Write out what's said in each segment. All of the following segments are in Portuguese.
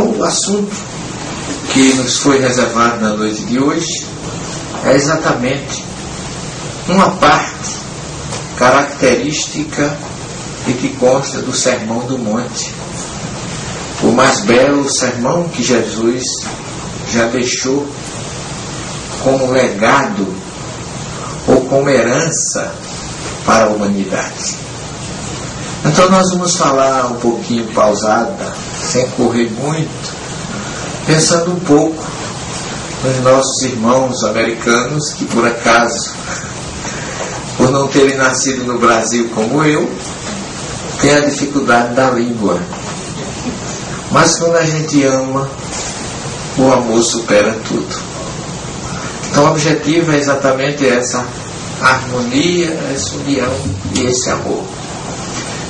O assunto que nos foi reservado na noite de hoje é exatamente uma parte característica e que consta do Sermão do Monte. O mais belo sermão que Jesus já deixou como legado ou como herança para a humanidade. Então nós vamos falar um pouquinho pausada, sem correr muito, pensando um pouco nos nossos irmãos americanos que por acaso, por não terem nascido no Brasil como eu, têm a dificuldade da língua. Mas quando a gente ama, o amor supera tudo. Então o objetivo é exatamente essa harmonia, essa união e esse amor.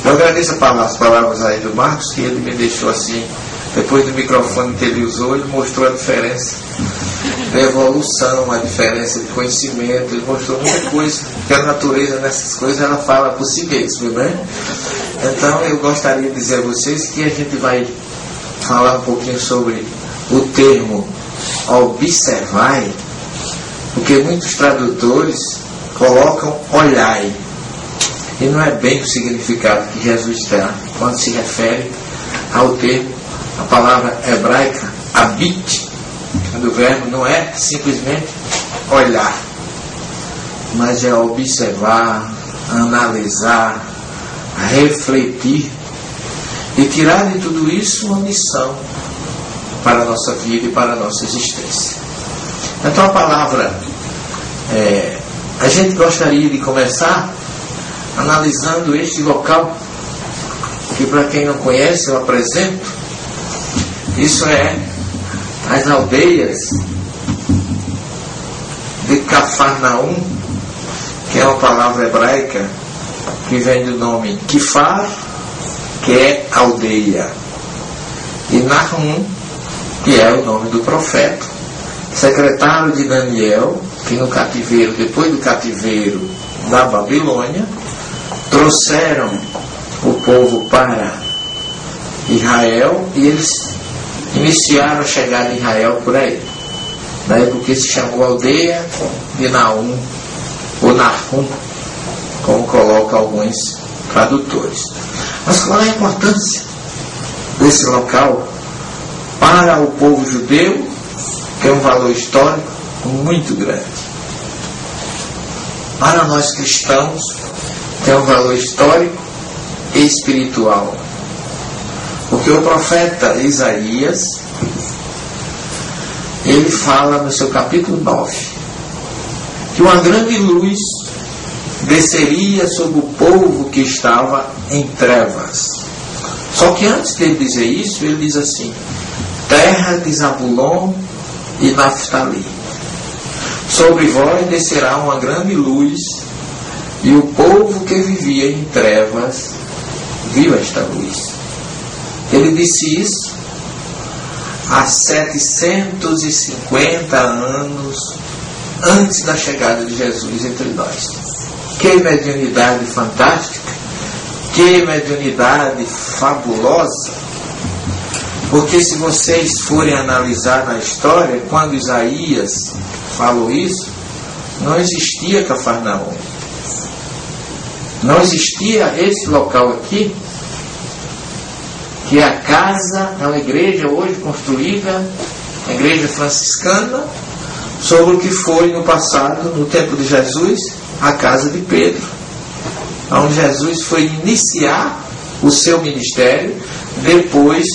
Eu agradeço as palavras aí do Marcos, que ele me deixou assim, depois do microfone que ele usou, ele mostrou a diferença da evolução, a diferença de conhecimento, ele mostrou muita coisa, que a natureza nessas coisas ela fala por si mesmo, né? Então eu gostaria de dizer a vocês que a gente vai falar um pouquinho sobre o termo observai, porque muitos tradutores colocam olhai. E não é bem o significado que Jesus dá quando se refere ao termo, a palavra hebraica habite, do verbo não é simplesmente olhar, mas é observar, analisar, refletir e tirar de tudo isso uma missão para a nossa vida e para a nossa existência. Então a palavra, é, a gente gostaria de começar analisando este local, que para quem não conhece eu apresento, isso é as aldeias de Cafarnaum, que é uma palavra hebraica que vem do nome Kifar, que é aldeia, e Nahum, que é o nome do profeta, secretário de Daniel, que no cativeiro, depois do cativeiro da Babilônia, trouxeram o povo para Israel e eles iniciaram a chegada de Israel por aí. Daí porque se chamou aldeia de Naum, ou Nahum, como colocam alguns tradutores. Mas qual é a importância desse local para o povo judeu, que é um valor histórico muito grande? Para nós cristãos, tem um valor histórico e espiritual. Porque o profeta Isaías, ele fala no seu capítulo 9, que uma grande luz desceria sobre o povo que estava em trevas. Só que antes de ele dizer isso, ele diz assim: terra de Zabulon e Naphtali. Sobre vós descerá uma grande luz, e o povo que vivia em trevas viu esta luz. Ele disse isso há 750 anos antes da chegada de Jesus entre nós. Que mediunidade fantástica, que mediunidade fabulosa. Porque se vocês forem analisar na história, quando Isaías falou isso, não existia Cafarnaum. Não existia esse local aqui, que é a casa, é uma igreja hoje construída, a igreja franciscana, sobre o que foi no passado, no tempo de Jesus, a casa de Pedro, onde Jesus foi iniciar o seu ministério depois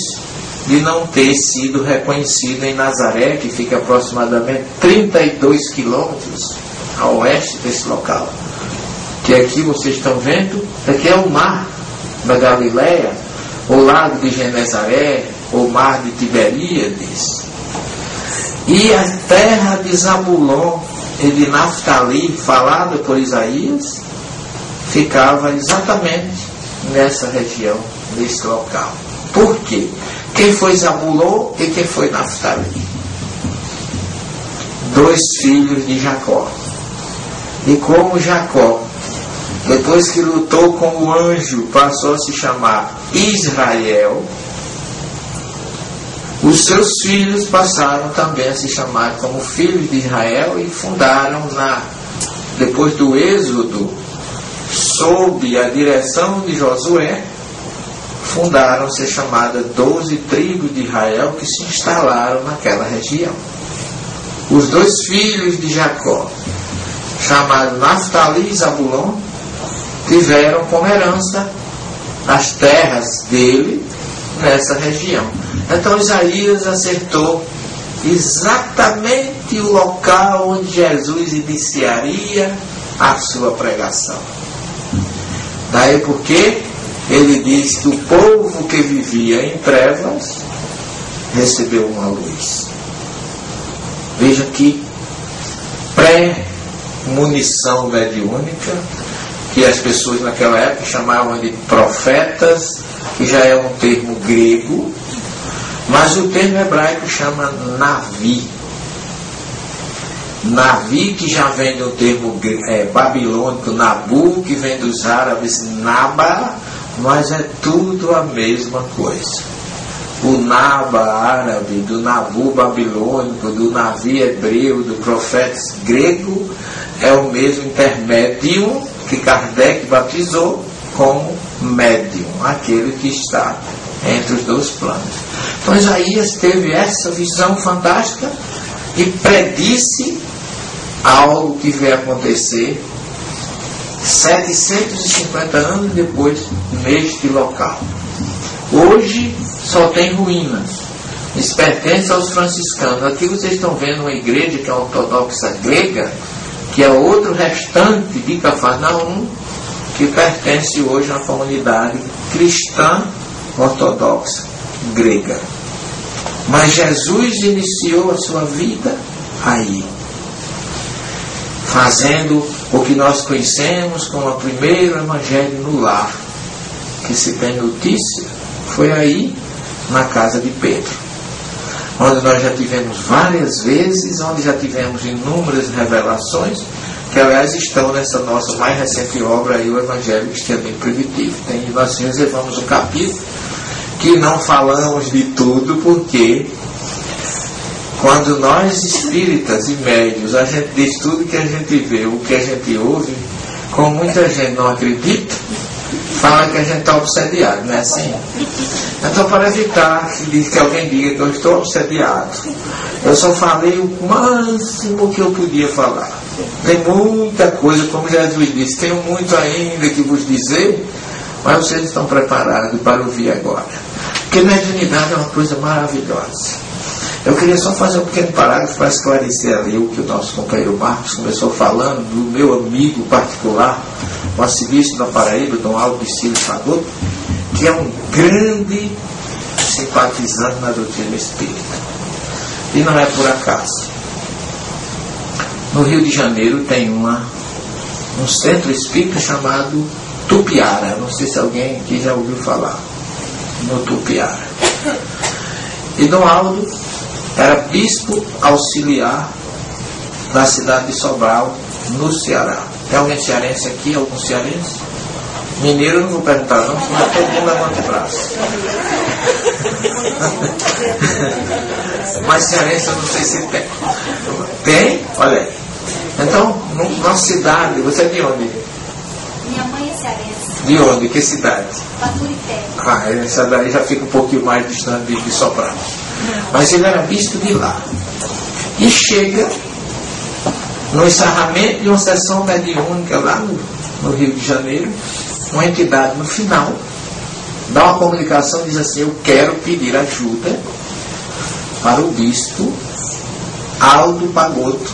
de não ter sido reconhecido em Nazaré, que fica aproximadamente 32 quilômetros a oeste desse local. Que aqui vocês estão vendo, aqui é o mar da Galileia, o lago de Genezaré, o mar de Tiberíades. E a terra de Zabulon e de Naftali, falada por Isaías, ficava exatamente nessa região, nesse local. Por quê? Quem foi Zabulon e quem foi Naftali? Dois filhos de Jacó. E como Jacó, depois que lutou com o anjo, passou a se chamar Israel, Os seus filhos passaram também a se chamar como filhos de Israel e fundaram na depois do êxodo sob a direção de Josué, fundaram se chamadas doze tribos de Israel que se instalaram naquela região. Os dois filhos de Jacó, chamados Naftali e Zabulon, tiveram como herança as terras dele nessa região. Então Isaías acertou exatamente o local onde Jesus iniciaria a sua pregação. Daí porque ele diz que o povo que vivia em trevas recebeu uma luz. Veja que pré-munição mediúnica, que as pessoas naquela época chamavam de profetas, que já é um termo grego, mas o termo hebraico chama navi. Navi, que já vem do termo é, babilônico, Nabu, que vem dos árabes, Naba, mas é tudo a mesma coisa. O Naba árabe, do Nabu babilônico, do Navi hebreu, do profeta grego, é o mesmo intermédio que Kardec batizou como médium, aquele que está entre os dois planos. Então Isaías teve essa visão fantástica e predisse algo que veio acontecer 750 anos depois neste local. Hoje só tem ruínas. Isso pertence aos franciscanos. Aqui vocês estão vendo uma igreja que é ortodoxa grega, que é outro restante de Cafarnaum, que pertence hoje à comunidade cristã ortodoxa grega. Mas Jesus iniciou a sua vida aí, fazendo o que nós conhecemos como o primeiro evangelho no lar, que se tem notícia, foi aí na casa de Pedro, onde nós já tivemos várias vezes, onde já tivemos inúmeras revelações, que aliás estão nessa nossa mais recente obra aí, o Evangelho Cristianismo Primitivo. Tem, nós reservamos um capítulo que não falamos de tudo, porque quando nós espíritas e médios, a gente diz tudo que a gente vê, o que a gente ouve, como muita gente não acredita, fala que a gente está obsediado, não é assim? Então, para evitar que, que alguém diga que eu estou obsediado, eu só falei o máximo que eu podia falar. Tem muita coisa, como Jesus disse, tenho muito ainda que vos dizer, mas vocês estão preparados para ouvir agora. Porque mediunidade é uma coisa maravilhosa. Eu queria só fazer um pequeno parágrafo para esclarecer ali o que o nosso companheiro Marcos começou falando do meu amigo particular, o arcebispo da Paraíba, Dom Cílio Fagoto, que é um grande simpatizante na doutrina espírita. E não é por acaso. No Rio de Janeiro tem uma, um centro espírita chamado Tupiara. Não sei se alguém aqui já ouviu falar. No Tupiara. E Dom Aldo era bispo auxiliar da cidade de Sobral, no Ceará. Tem alguém cearense aqui? Algum cearense? Mineiro não vou perguntar não, senão todo mundo levanta o braço. Mas cearense eu não sei se tem. Tem? Olha aí. Então, numa cidade, você é de onde? Minha mãe é cearense. De onde? Que cidade? Baturité. Ah, essa daí já fica um pouquinho mais distante de, de Sobral. Mas ele era bispo de lá. E chega no encerramento de uma sessão mediúnica lá no, no Rio de Janeiro, uma entidade no final dá uma comunicação e diz assim, eu quero pedir ajuda para o bispo Aldo Pagoto,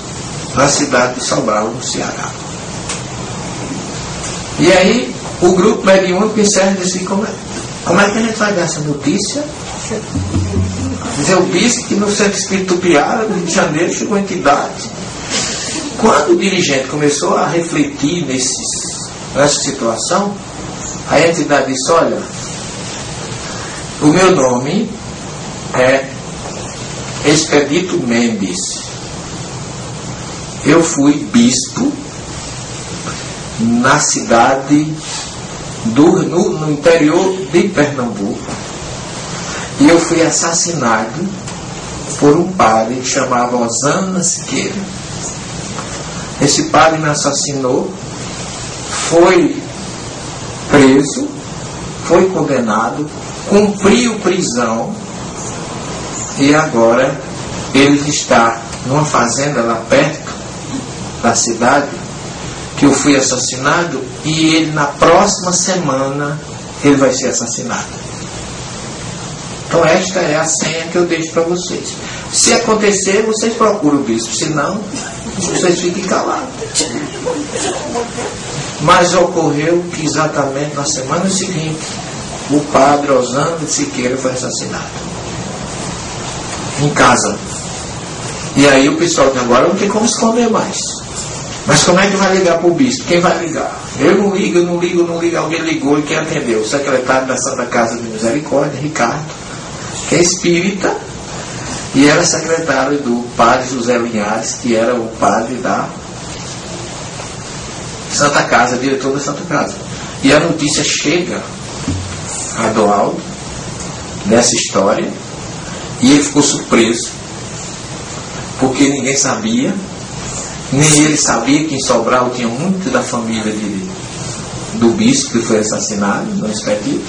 na cidade de Sobral, no Ceará. E aí o grupo mediúnico encerra e diz assim, como é, como é que a gente vai dar essa notícia? Dizer o bispo que no Centro Espírito Piara, no Rio de Janeiro, chegou a entidade. Quando o dirigente começou a refletir nesses, nessa situação, a entidade disse, olha, o meu nome é Expedito Mendes. Eu fui bispo na cidade do, no, no interior de Pernambuco e eu fui assassinado por um padre que chamava Osana Siqueira. Esse padre me assassinou, foi preso, foi condenado, cumpriu prisão e agora ele está numa fazenda lá perto da cidade que eu fui assassinado e ele na próxima semana ele vai ser assassinado. Então esta é a senha que eu deixo para vocês. Se acontecer, vocês procuram o bispo, se não, vocês fiquem calados. Mas ocorreu que exatamente na semana seguinte, o padre Osando Siqueira foi assassinado. Em casa. E aí o pessoal de agora não tem como esconder mais. Mas como é que vai ligar para o bispo? Quem vai ligar? Eu não ligo, eu não ligo, eu não ligo. Alguém ligou e quem atendeu? O secretário da Santa Casa de Misericórdia, Ricardo, que é espírita, e era secretário do padre José Linhares, que era o padre da Santa Casa, diretor da Santa Casa. E a notícia chega a Doaldo nessa história, e ele ficou surpreso, porque ninguém sabia, nem ele sabia que em Sobral tinha muito da família de, do bispo que foi assassinado no expedito.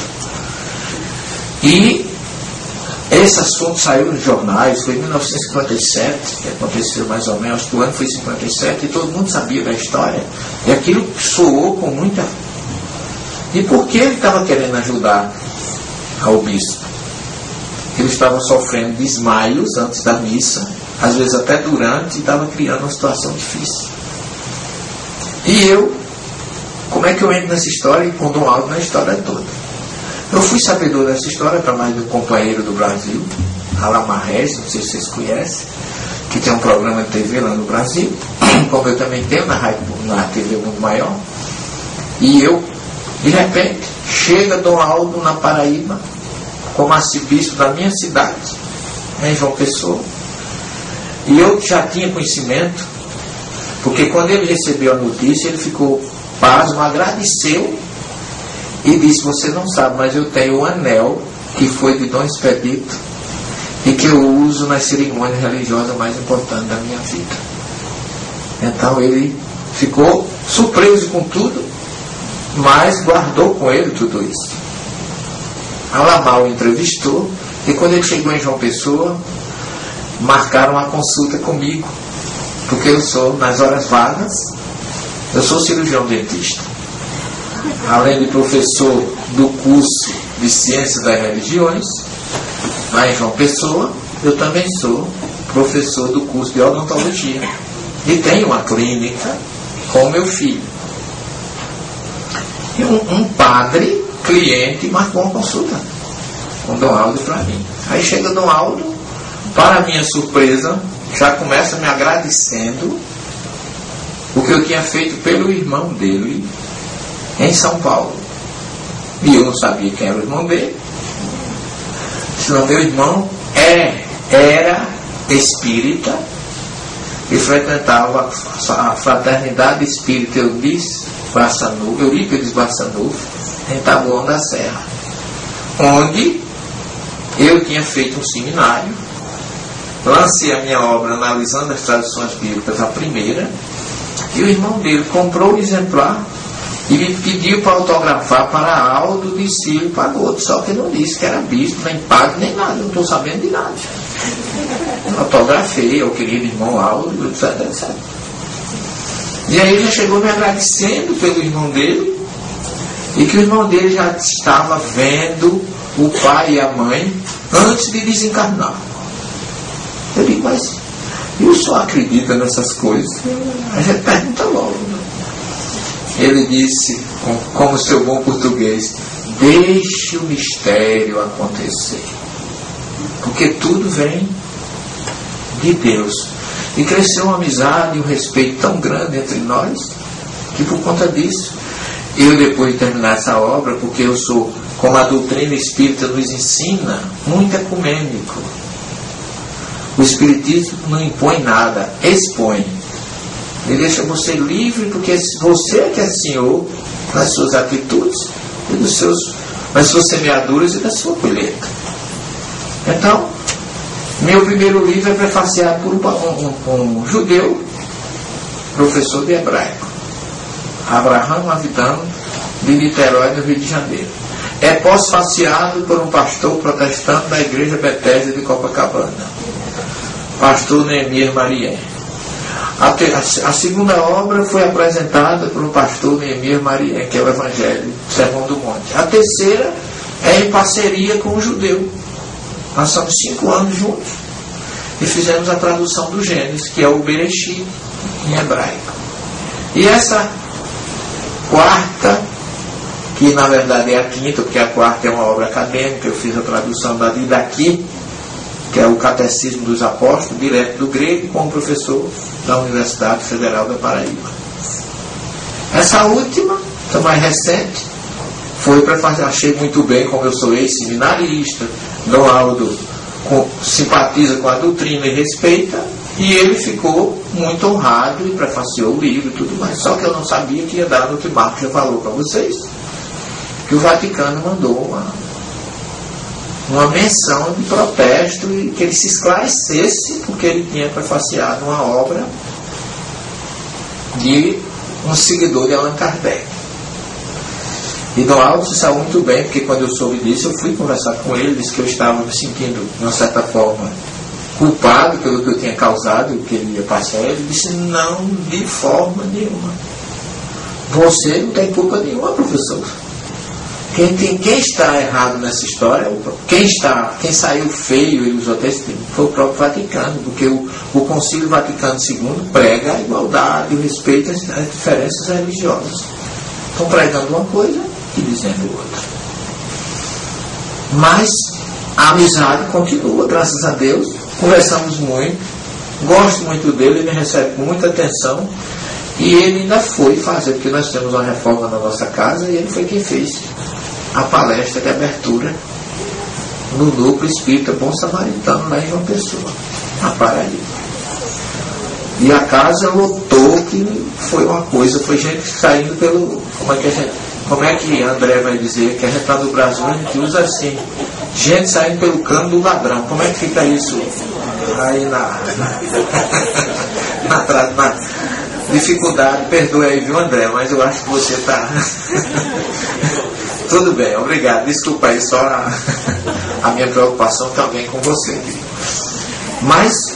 E esse assunto saiu nos jornais, foi em 1957, que aconteceu mais ou menos, o ano foi 57, e todo mundo sabia da história. E aquilo soou com muita. E por que ele estava querendo ajudar ao bispo? Ele estava sofrendo desmaios antes da missa, às vezes até durante, e estava criando uma situação difícil. E eu, como é que eu entro nessa história e com Dom Aldo na história toda? Eu fui sabedor dessa história mais um companheiro do Brasil, Regis, não sei se vocês conhecem, que tem um programa de TV lá no Brasil, como eu também tenho na, na TV Mundo Maior. E eu, de repente, chega Dom Aldo na Paraíba, como arcebispo da minha cidade, em João Pessoa. E eu já tinha conhecimento, porque quando ele recebeu a notícia, ele ficou pasmo, agradeceu e disse: Você não sabe, mas eu tenho um anel que foi de Dom Expedito e que eu uso nas cerimônias religiosas mais importantes da minha vida. Então ele ficou surpreso com tudo, mas guardou com ele tudo isso. Alamal entrevistou e quando ele chegou em João Pessoa, marcaram uma consulta comigo, porque eu sou, nas horas vagas, eu sou cirurgião dentista além de professor do curso de Ciências das Religiões, lá em João Pessoa, eu também sou professor do curso de odontologia. E tenho uma clínica com meu filho. E um, um padre, cliente, marcou uma consulta com Dom Aldo para mim. Aí chega Dom Aldo, para minha surpresa, já começa me agradecendo o que eu tinha feito pelo irmão dele, em São Paulo. E eu não sabia quem era o irmão dele. Senão meu irmão é, era espírita e frequentava a fraternidade espírita Eudis Barçanuva, Eurípides Barçanuva, em Taboão da Serra, onde eu tinha feito um seminário, lancei a minha obra analisando as traduções bíblicas, a primeira, e o irmão dele comprou o exemplar e me pediu para autografar para Aldo de Cílio Pagoto, só que não disse que era bispo, nem padre, nem nada, não estou sabendo de nada. Autografei ao querido irmão Aldo, etc, etc. E aí já chegou me agradecendo pelo irmão dele, e que o irmão dele já estava vendo o pai e a mãe antes de desencarnar. Eu digo, mas eu só acredito nessas coisas. A gente pergunta logo. Né? Ele disse, como seu bom português, deixe o mistério acontecer. Porque tudo vem de Deus. E cresceu uma amizade e um respeito tão grande entre nós, que por conta disso, eu depois de terminar essa obra, porque eu sou, como a doutrina espírita nos ensina, muito ecumênico. O Espiritismo não impõe nada, expõe. Ele deixa você livre, porque você é que é senhor nas suas atitudes e dos seus, nas suas semeaduras e da sua colheita. Então, Meu primeiro livro é prefaciado por um, um, um judeu, professor de hebraico, Abraham Avidano, de Niterói, no Rio de Janeiro. É pós-faciado por um pastor protestante da Igreja Bethesda de Copacabana, pastor Neemias Marié. A, a, segunda obra foi apresentada um pastor Neemias Marié, que é o Evangelho, Sermão do Monte. A terceira é em parceria com o judeu. Nós somos cinco anos juntos e fizemos a tradução do Gênesis, que é o Bereshit em hebraico. E essa quarta, que na verdade é a quinta, porque a quarta é uma obra acadêmica, eu fiz a tradução da Didaqui, que é o Catecismo dos Apóstolos, direto do grego, com o professor da Universidade Federal da Paraíba. Essa última, que é mais recente, foi para fazer, achei muito bem, como eu sou ex-seminarista, Dom Aldo com, simpatiza com a doutrina e respeita, e ele ficou muito honrado e prefaciou o livro e tudo mais. Só que eu não sabia que ia dar no que Marcos já falou para vocês, que o Vaticano mandou uma, uma menção de protesto e que ele se esclarecesse, porque ele tinha prefaciado uma obra de um seguidor de Allan Kardec. E Aldo se saiu muito bem, porque quando eu soube disso, eu fui conversar com ele, disse que eu estava me sentindo, de uma certa forma, culpado pelo que eu tinha causado, que ele ia passar. Ele disse, não, de forma nenhuma. Você não tem culpa nenhuma, professor. Quem, quem está errado nessa história, quem está, quem saiu feio e usou testemunho, foi o próprio Vaticano, porque o, o Concílio Vaticano II prega a igualdade, o respeito às, às diferenças religiosas. Estão pregando uma coisa e dizendo outra. Mas a amizade continua, graças a Deus. Conversamos muito, gosto muito dele, ele me recebe com muita atenção. E ele ainda foi fazer, porque nós temos uma reforma na nossa casa e ele foi quem fez a palestra de abertura no núcleo espírita Bom Samaritano lá em João Pessoa, na Paraíba. E a casa lotou que foi uma coisa, foi gente saindo pelo. Como é que gente. Como é que André vai dizer que a gente está no Brasil, a gente usa assim, gente saindo pelo cano do ladrão. Como é que fica isso aí na, na, na, na dificuldade? Perdoe aí, viu, André, mas eu acho que você está. Tudo bem, obrigado. Desculpa aí só a, a minha preocupação também com você. Mas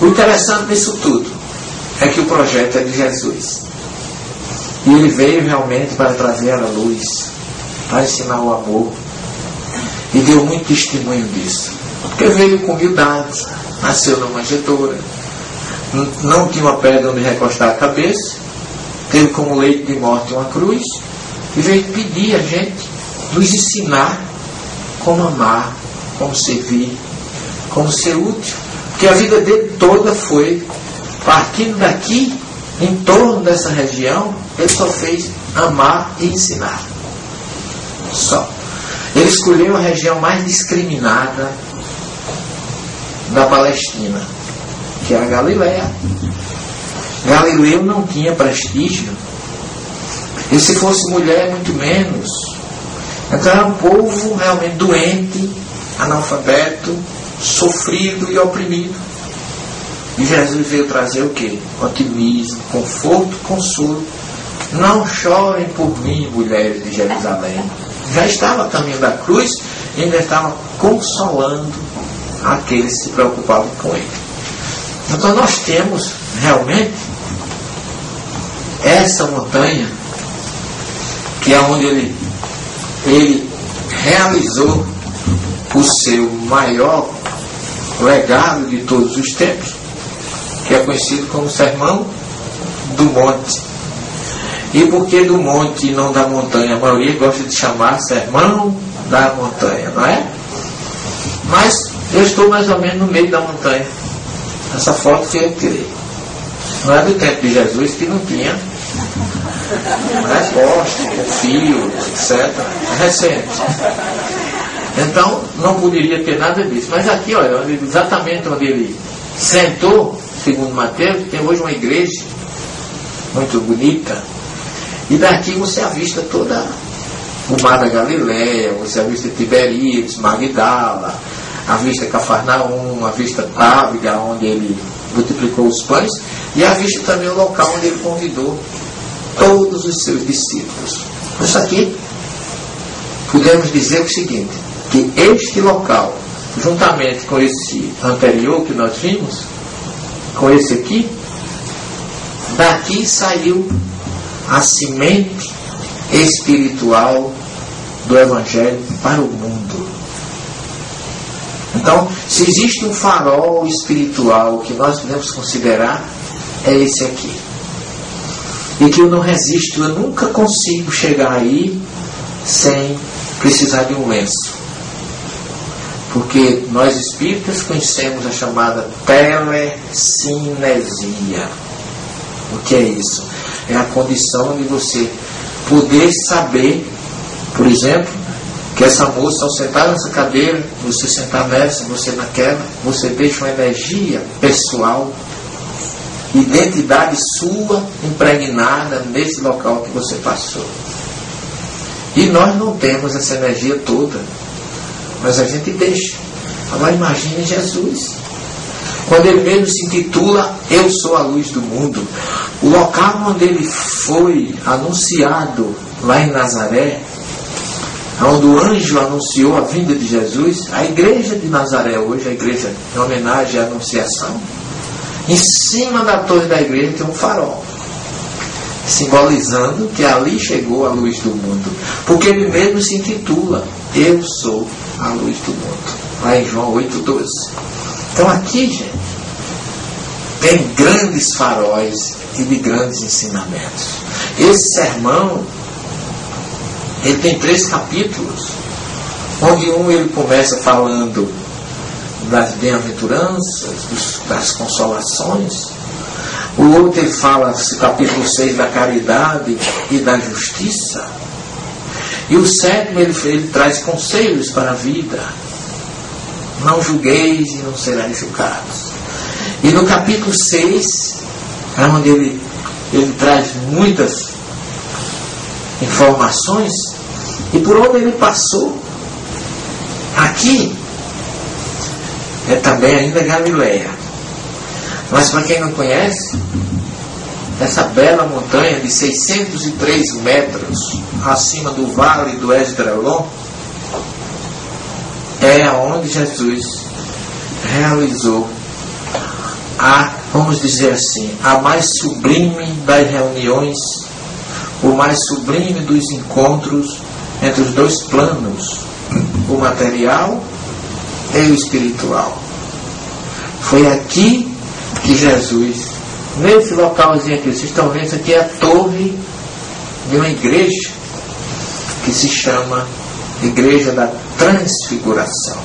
o interessante nisso tudo é que o projeto é de Jesus. E ele veio realmente para trazer a luz, para ensinar o amor. E deu muito testemunho disso. Porque veio com humildade, nasceu na manjedoura, não tinha uma pedra onde recostar a cabeça, teve como leito de morte uma cruz, e veio pedir a gente, nos ensinar como amar, como servir, como ser útil. Porque a vida dele toda foi, partindo daqui, em torno dessa região, ele só fez amar e ensinar. Só. Ele escolheu a região mais discriminada da Palestina, que é a Galiléia. Galileu não tinha prestígio. E se fosse mulher, muito menos. Então era um povo realmente doente, analfabeto, sofrido e oprimido. E Jesus veio trazer o que? Otimismo, conforto, consolo. Não chorem por mim, mulheres de Jerusalém. Já estava a caminho da cruz e ainda estava consolando aqueles que se preocupavam com ele. Então nós temos realmente essa montanha que é onde ele, ele realizou o seu maior legado de todos os tempos, que é conhecido como Sermão do Monte. E por que do monte e não da montanha? A maioria gosta de chamar Sermão da Montanha, não é? Mas eu estou mais ou menos no meio da montanha. Essa foto que eu tirei. Não é do tempo de Jesus que não tinha né, poste, fio, etc. Recente. Então, não poderia ter nada disso. Mas aqui, olha, exatamente onde ele sentou, segundo Mateus, tem hoje uma igreja muito bonita. E daqui você avista toda o mar da Galileia, você avista Tiberíades, Magdala, a vista Cafarnaum, a vista Tábida, onde ele multiplicou os pães, e a vista também o local onde ele convidou todos os seus discípulos. Isso aqui, podemos dizer o seguinte, que este local, juntamente com esse anterior que nós vimos, com esse aqui, daqui saiu a semente espiritual do Evangelho para o mundo. Então, se existe um farol espiritual que nós podemos considerar, é esse aqui. E que eu não resisto, eu nunca consigo chegar aí sem precisar de um lenço. Porque nós espíritas conhecemos a chamada telecinesia. O que é isso? É a condição de você poder saber, por exemplo, que essa moça, ao sentar nessa cadeira, você sentar nessa, você naquela, você deixa uma energia pessoal, identidade sua impregnada nesse local que você passou. E nós não temos essa energia toda, mas a gente deixa. Agora imagine Jesus. Quando ele mesmo se intitula Eu sou a luz do mundo, o local onde ele foi anunciado lá em Nazaré, onde o anjo anunciou a vinda de Jesus, a igreja de Nazaré hoje, a igreja em homenagem à Anunciação, em cima da torre da igreja tem um farol, simbolizando que ali chegou a luz do mundo, porque ele mesmo se intitula Eu sou a luz do mundo, lá em João 8,12. Então aqui, gente, tem grandes faróis e de grandes ensinamentos. Esse sermão ele tem três capítulos, onde um ele começa falando das bem-aventuranças, das consolações. O outro ele fala, capítulo 6, da caridade e da justiça. E o sétimo ele, ele traz conselhos para a vida. Não julgueis e não serás julgados. E no capítulo 6, é onde ele, ele traz muitas informações e por onde ele passou. Aqui é também ainda Galileia. Mas para quem não conhece, essa bela montanha de 603 metros acima do vale do Esdraelon é onde Jesus realizou a, vamos dizer assim, a mais sublime das reuniões, o mais sublime dos encontros entre os dois planos, o material e o espiritual. Foi aqui que Jesus, nesse localzinho aqui, vocês estão vendo, isso aqui é a torre de uma igreja que se chama Igreja da Transfiguração.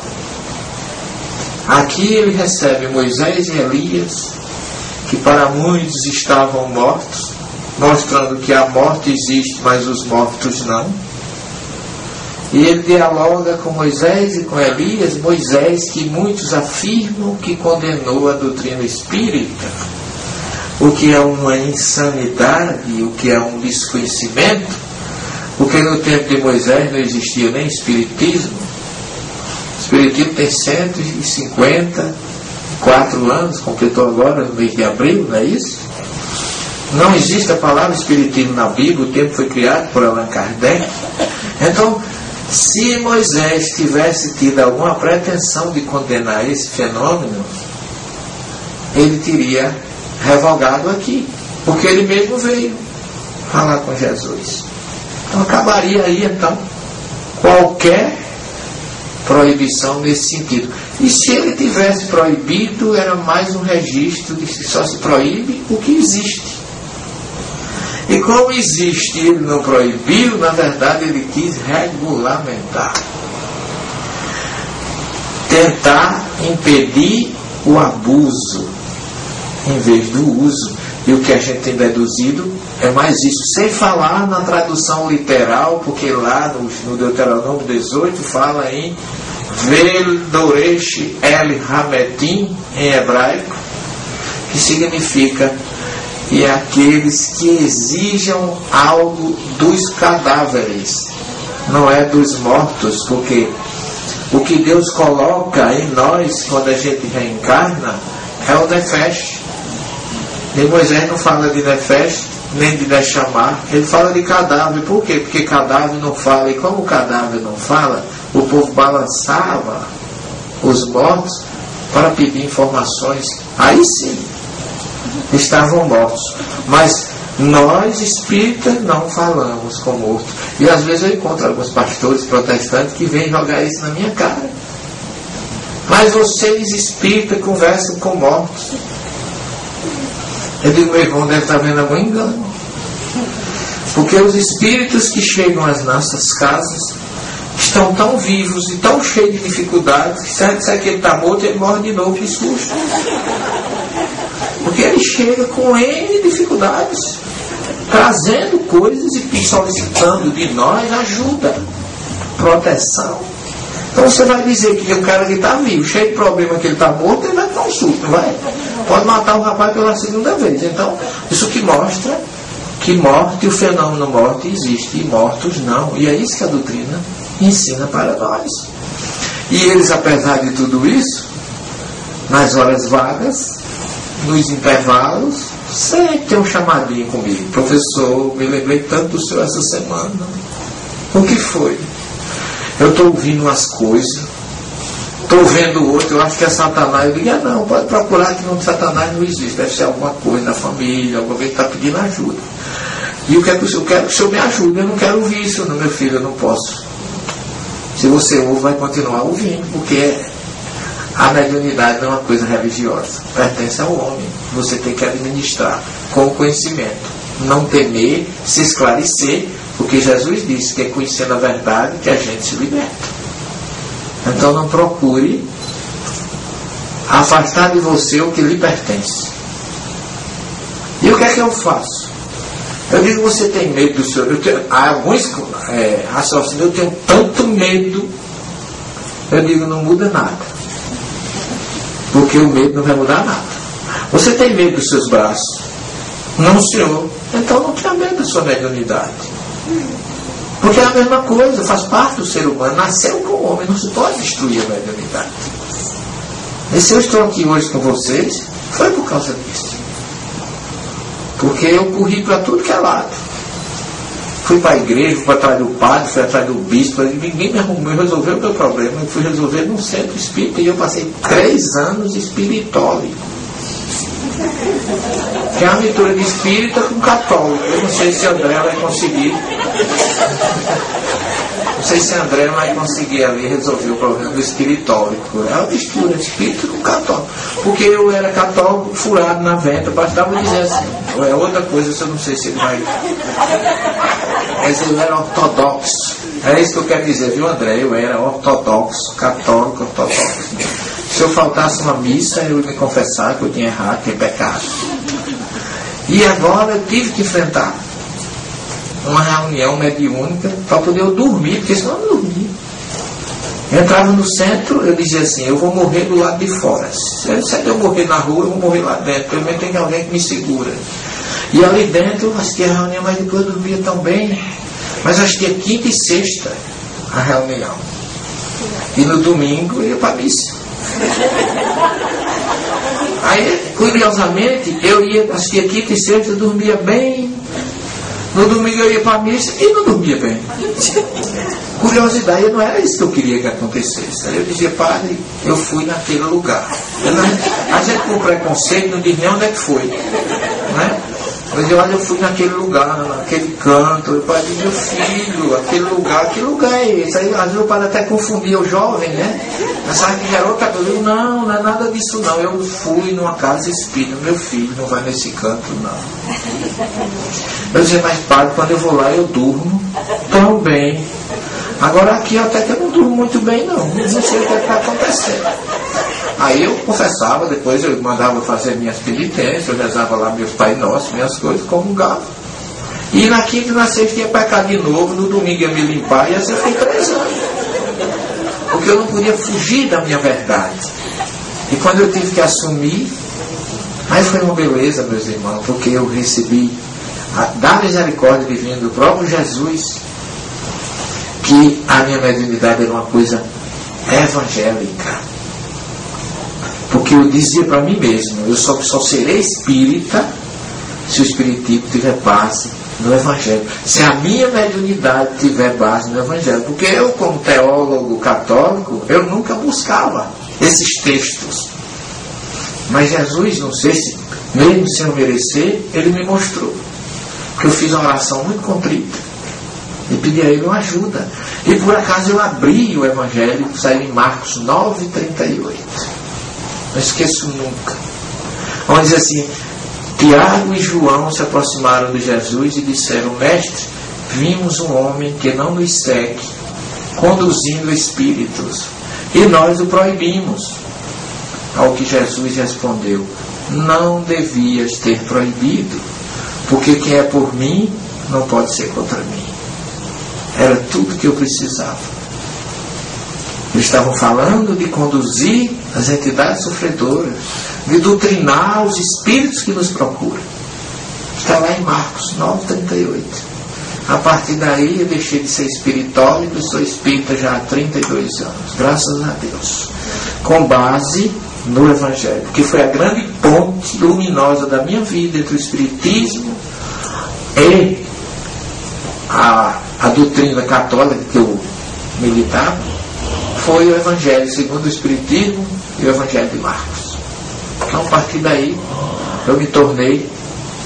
Aqui ele recebe Moisés e Elias, que para muitos estavam mortos, mostrando que a morte existe, mas os mortos não. E ele dialoga com Moisés e com Elias, Moisés que muitos afirmam que condenou a doutrina espírita, o que é uma insanidade, o que é um desconhecimento, porque no tempo de Moisés não existia nem espiritismo. O espiritismo tem 154 anos, completou agora no mês de abril, não é isso? Não existe a palavra espiritismo na Bíblia, o tempo foi criado por Allan Kardec. Então, se Moisés tivesse tido alguma pretensão de condenar esse fenômeno, ele teria revogado aqui, porque ele mesmo veio falar com Jesus. Então acabaria aí então qualquer proibição nesse sentido. E se ele tivesse proibido, era mais um registro de que só se proíbe o que existe. E como existe, ele não proibiu, na verdade ele quis regulamentar. Tentar impedir o abuso em vez do uso. E o que a gente tem deduzido é mais isso. Sem falar na tradução literal, porque lá no, Deuteronômio 18 fala em Veldoresh El Hametim, em hebraico, que significa e aqueles que exijam algo dos cadáveres, não é dos mortos, porque O que Deus coloca em nós quando a gente reencarna é o Nefesh. E Moisés não fala de Nefesh, nem de Nechamar, ele fala de cadáver. Por quê? Porque cadáver não fala. E como cadáver não fala, o povo balançava os mortos para pedir informações. Aí sim, estavam mortos. Mas nós espíritas não falamos com mortos. E às vezes eu encontro alguns pastores protestantes que vêm jogar isso na minha cara. Mas vocês espíritas conversam com mortos. Eu digo, meu irmão deve estar vendo algum engano. Porque os espíritos que chegam às nossas casas estão tão vivos e tão cheios de dificuldades que se a disser que ele está morto, ele morre de novo de susto. Porque ele chega com N dificuldades, trazendo coisas e solicitando de nós ajuda, proteção. Então você vai dizer que o cara que está vivo, cheio de problema que ele está morto, ele vai dar um susto, vai? Pode matar o rapaz pela segunda vez. Então, isso que mostra que morte, o fenômeno morte existe e mortos não. E é isso que a doutrina ensina para nós. E eles, apesar de tudo isso, nas horas vagas, nos intervalos, sempre tem um chamadinho comigo. Professor, me lembrei tanto do senhor essa semana. O que foi? Eu estou ouvindo umas coisas, estou vendo outro, eu acho que é Satanás. Eu digo, ah, não, pode procurar que não Satanás não existe. Deve ser alguma coisa na família, alguma que está pedindo ajuda. E quero, eu quero que o senhor me ajude, eu não quero ouvir isso, não, meu filho, eu não posso. Se você ouve, vai continuar ouvindo, porque a mediunidade não é uma coisa religiosa, pertence ao homem. Você tem que administrar com conhecimento, não temer, se esclarecer, porque Jesus disse que é conhecendo a verdade que a gente se liberta. Então não procure afastar de você o que lhe pertence. E o que é que eu faço? Eu digo, você tem medo do Senhor. Eu tenho, há alguns é, raciocínios, eu tenho tanto medo. Eu digo, não muda nada. Porque o medo não vai mudar nada. Você tem medo dos seus braços? Não, Senhor. Então não tenha medo da sua mediunidade. Porque é a mesma coisa, faz parte do ser humano. Nasceu com o homem, não se pode destruir a mediunidade. E se eu estou aqui hoje com vocês, foi por causa disso. Porque eu corri para tudo que é lado. Fui para a igreja, fui atrás do padre, fui atrás do bispo, ninguém me arrumou, resolveu o meu problema. Eu fui resolver num centro espírita e eu passei três anos espiritólico. Que é uma mistura de espírita com católico. Eu não sei se André vai conseguir não sei se André vai conseguir ali resolver o problema do espiritólico. É uma mistura de espírito com católico. Porque eu era católico furado na venta, bastava dizer assim. É outra coisa, eu não sei se ele vai. Mas eu era ortodoxo. É isso que eu quero dizer, viu, André? Eu era ortodoxo, católico ortodoxo. Se eu faltasse uma missa, eu ia me confessar que eu tinha errado, que é pecado. E agora eu tive que enfrentar uma reunião mediúnica para poder eu dormir, porque senão eu não dormia. Entrava no centro, eu dizia assim, eu vou morrer do lado de fora. Se eu morrer na rua, eu vou morrer lá dentro. Pelo menos tem alguém que me segura. E ali dentro, assistia a reunião, mas depois eu dormia tão bem. Mas assistia quinta e sexta a reunião. E no domingo eu ia para a missa. Aí, curiosamente, eu ia assistir quinta e sexta, dormia bem, no domingo eu ia para a missa e não dormia bem. Curiosidade, não era isso que eu queria que acontecesse. Aí eu dizia, padre, eu fui naquele lugar. Não, a gente com preconceito não diz nem onde é que foi. Mas olha, eu fui naquele lugar, naquele canto. Eu falei, meu filho, aquele lugar, que lugar é esse? Aí às vezes o padre até confundia o jovem, né? Pensava que era outra coisa. Eu, não, não é nada disso não. Eu fui numa casa espírita, meu filho não vai nesse canto, não. Eu dizia, mas padre, quando eu vou lá eu durmo tão bem. Agora aqui até que eu não durmo muito bem não. Não sei o que é está acontecendo. Aí eu confessava, depois eu mandava fazer minhas penitências, eu rezava lá meus Pai Nossos, minhas coisas, comungava. E na quinta e na sexta ia pecar de novo, no domingo ia me limpar e assim eu fiquei três anos. Porque eu não podia fugir da minha verdade. E quando eu tive que assumir, aí foi uma beleza, meus irmãos, porque eu recebi a, da misericórdia divina do próprio Jesus, que a minha mediunidade era uma coisa evangélica. Porque eu dizia para mim mesmo, eu só, só serei espírita se o espiritismo tiver base no Evangelho. Se a minha mediunidade tiver base no Evangelho. Porque eu, como teólogo católico, eu nunca buscava esses textos. Mas Jesus, não sei se, mesmo sem eu merecer, ele me mostrou. Porque eu fiz uma oração muito contrita. E pedi a ele uma ajuda. E por acaso eu abri o Evangelho, saiu em Marcos 9, 38. Não esqueço nunca. Onde diz assim, Tiago e João se aproximaram de Jesus e disseram: Mestre, vimos um homem que não nos segue, conduzindo espíritos, e nós o proibimos. Ao que Jesus respondeu: Não devias ter proibido, porque quem é por mim não pode ser contra mim. Era tudo que eu precisava. Estavam falando de conduzir as entidades sofredoras, de doutrinar os espíritos que nos procuram. Está lá em Marcos 9,38. A partir daí eu deixei de ser espiritólogo e sou espírita já há 32 anos, graças a Deus. Com base no Evangelho, que foi a grande ponte luminosa da minha vida entre o Espiritismo e a, a doutrina católica que eu militava foi o Evangelho segundo o Espiritismo e o Evangelho de Marcos. Então, a partir daí, eu me tornei,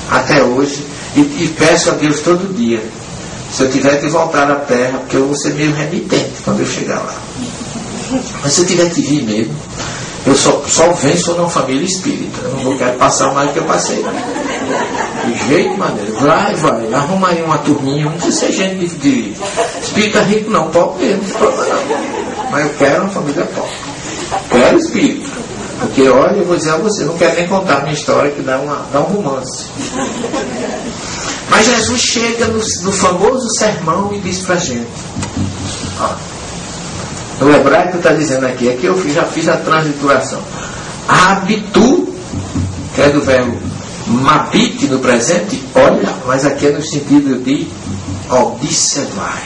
até hoje, e, e peço a Deus todo dia, se eu tiver que voltar à Terra, porque eu vou ser meio remitente quando eu chegar lá. Mas se eu tiver que vir mesmo, eu só, só venço numa família espírita. Eu não vou querer passar mais do que eu passei. De jeito maneiro. Vai, vai. Arruma aí uma turminha. Não precisa ser gente de, de espírita rico, não. Pobre mesmo, não problema não mas eu quero uma família pobre. Quero espírito. Porque, olha, eu vou dizer a você, não quero nem contar minha história que dá, uma, dá um romance. Mas Jesus chega no, no famoso sermão e diz para gente. Ó, no hebraico está dizendo aqui, aqui eu já fiz a transliteração. Habitu, que é do verbo mabite no presente, olha, mas aqui é no sentido de observar.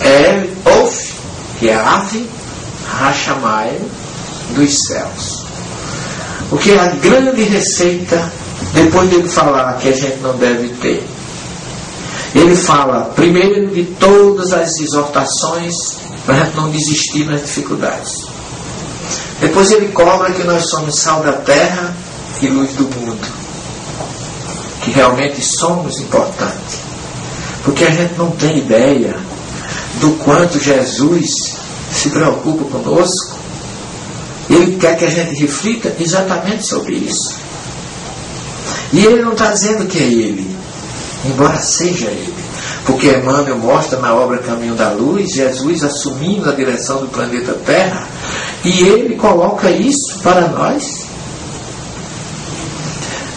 É of que é ave Hashamai dos céus. O que é a grande receita, depois dele falar que a gente não deve ter. Ele fala, primeiro, de todas as exortações para não desistir nas dificuldades. Depois ele cobra que nós somos sal da terra e luz do mundo. Que realmente somos importantes. Porque a gente não tem ideia do quanto Jesus se preocupa conosco, ele quer que a gente reflita exatamente sobre isso. E ele não está dizendo que é ele, embora seja ele. Porque Emmanuel mostra na obra Caminho da Luz, Jesus assumindo a direção do planeta Terra, e ele coloca isso para nós.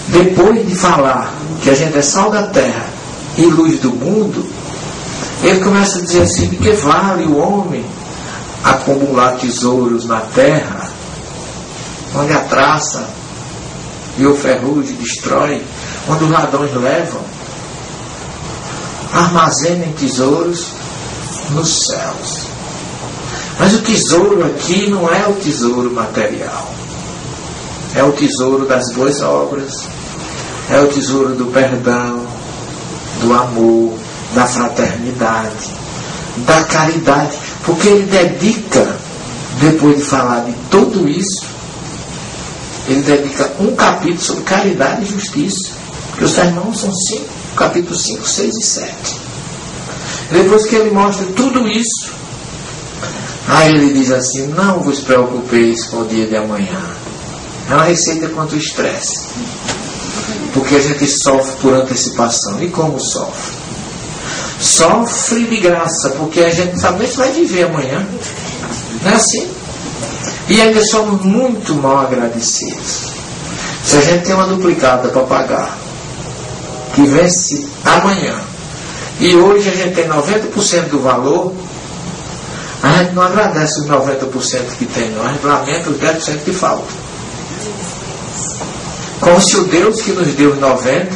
Depois de falar que a gente é sal da terra e luz do mundo, ele começa a dizer assim: que vale o homem acumular tesouros na terra, onde a traça e o ferrugem destrói, onde os ladrões levam? Armazenem tesouros nos céus. Mas o tesouro aqui não é o tesouro material. É o tesouro das boas obras. É o tesouro do perdão, do amor, da fraternidade, da caridade, porque ele dedica, depois de falar de tudo isso, ele dedica um capítulo sobre caridade e justiça, porque os sermões são cinco, capítulos 5, 6 e 7. Depois que ele mostra tudo isso, aí ele diz assim, não vos preocupeis com o dia de amanhã. É uma receita contra o estresse. Porque a gente sofre por antecipação. E como sofre? Sofre de graça, porque a gente sabe nem se vai viver amanhã. Não é assim? E ainda somos muito mal agradecidos. Se a gente tem uma duplicada para pagar, que vence amanhã, e hoje a gente tem 90% do valor, a gente não agradece os 90% que tem, não. A gente lamenta os 10% que falta. Como se o Deus que nos deu os 90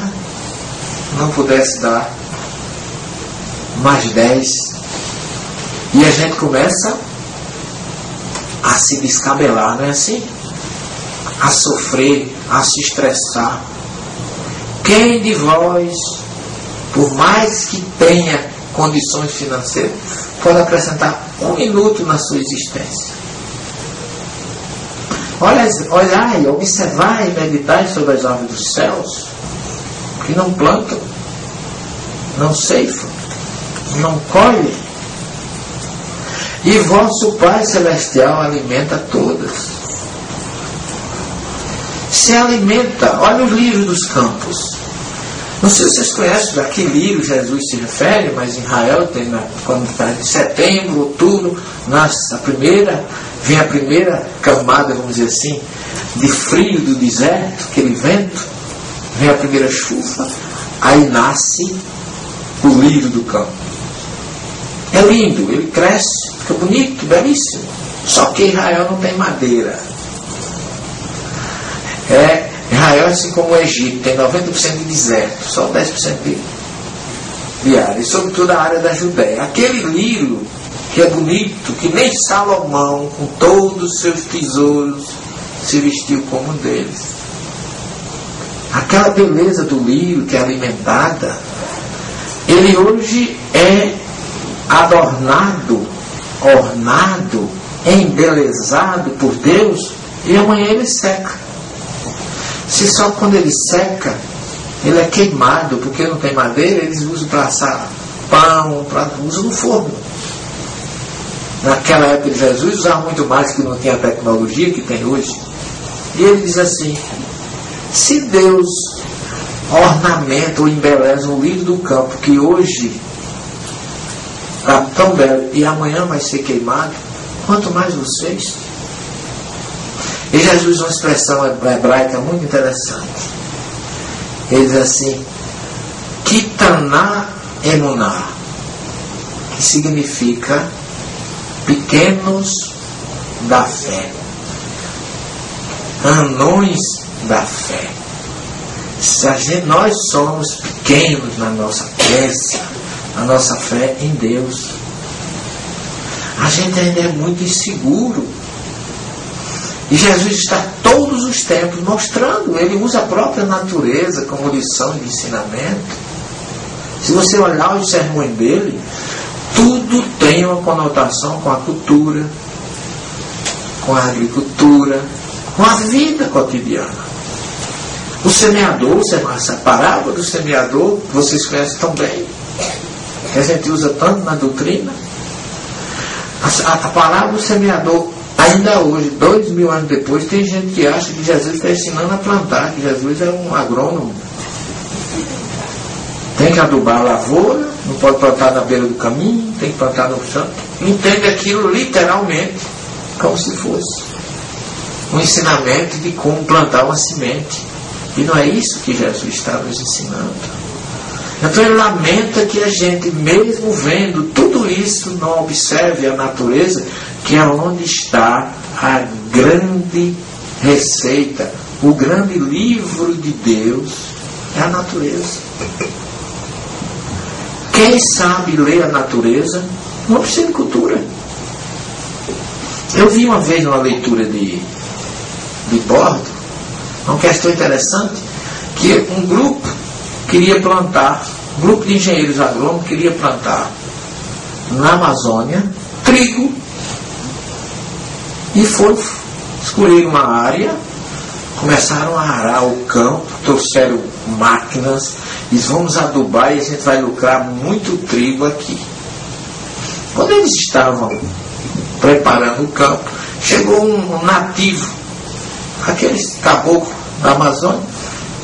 não pudesse dar mais 10. E a gente começa se descabelar, não é assim? A sofrer, a se estressar. Quem de vós, por mais que tenha condições financeiras, pode acrescentar um minuto na sua existência? Olha, olhai, observai e meditai sobre as árvores dos céus, que não plantam, não ceifam, não colhem. E vosso Pai Celestial alimenta todas. Se alimenta, olha os livros dos campos. Não sei se vocês conhecem a que livro Jesus se refere, mas em Israel tem quando está em setembro, outubro, nasce a primeira, vem a primeira camada, vamos dizer assim, de frio do deserto, aquele vento, vem a primeira chuva, aí nasce o lírio do campo. É lindo, ele cresce, fica bonito, belíssimo. Só que Israel não tem madeira. É, Israel, assim como o Egito, tem 90% de deserto, só 10% de, de área. E sobretudo a área da Judéia. Aquele lírio que é bonito, que nem Salomão, com todos os seus tesouros, se vestiu como um deles. Aquela beleza do lírio que é alimentada, ele hoje é adornado, ornado, embelezado por Deus, e amanhã ele seca. Se só quando ele seca, ele é queimado, porque não tem madeira, eles usam para assar pão, pra, usam no forno. Naquela época de Jesus usavam muito mais que não tinha a tecnologia que tem hoje. E ele diz assim: se Deus ornamenta ou embeleza o lírio do campo, que hoje está tão belo e amanhã vai ser queimado, quanto mais vocês. E Jesus uma expressão hebraica muito interessante. Ele diz assim, Kitaná Emuná, que significa pequenos da fé. Anões da fé. Se gente, nós somos pequenos na nossa crença, na nossa fé em Deus, a gente ainda é muito inseguro e Jesus está todos os tempos mostrando, ele usa a própria natureza como lição de ensinamento. Se você olhar os sermões dele, tudo tem uma conotação com a cultura, com a agricultura, com a vida cotidiana. O semeador, essa parábola do semeador, vocês conhecem tão bem, que a gente usa tanto na doutrina. A, a parábola do semeador Ainda hoje, dois mil anos depois, tem gente que acha que Jesus está ensinando a plantar, que Jesus é um agrônomo. Tem que adubar a lavoura, não pode plantar na beira do caminho, tem que plantar no chão. Entende aquilo literalmente, como se fosse um ensinamento de como plantar uma semente. E não é isso que Jesus está nos ensinando. Então ele lamenta que a gente, mesmo vendo tudo isso, não observe a natureza que é onde está a grande receita, o grande livro de Deus é a natureza. Quem sabe ler a natureza não precisa de cultura. Eu vi uma vez uma leitura de, de bordo, uma questão interessante, que um grupo queria plantar, grupo de engenheiros agrônomos queria plantar na Amazônia trigo e foram escolher uma área, começaram a arar o campo, trouxeram máquinas, e vamos adubar e a gente vai lucrar muito trigo aqui. Quando eles estavam preparando o campo, chegou um nativo, aqueles caboclos da Amazônia,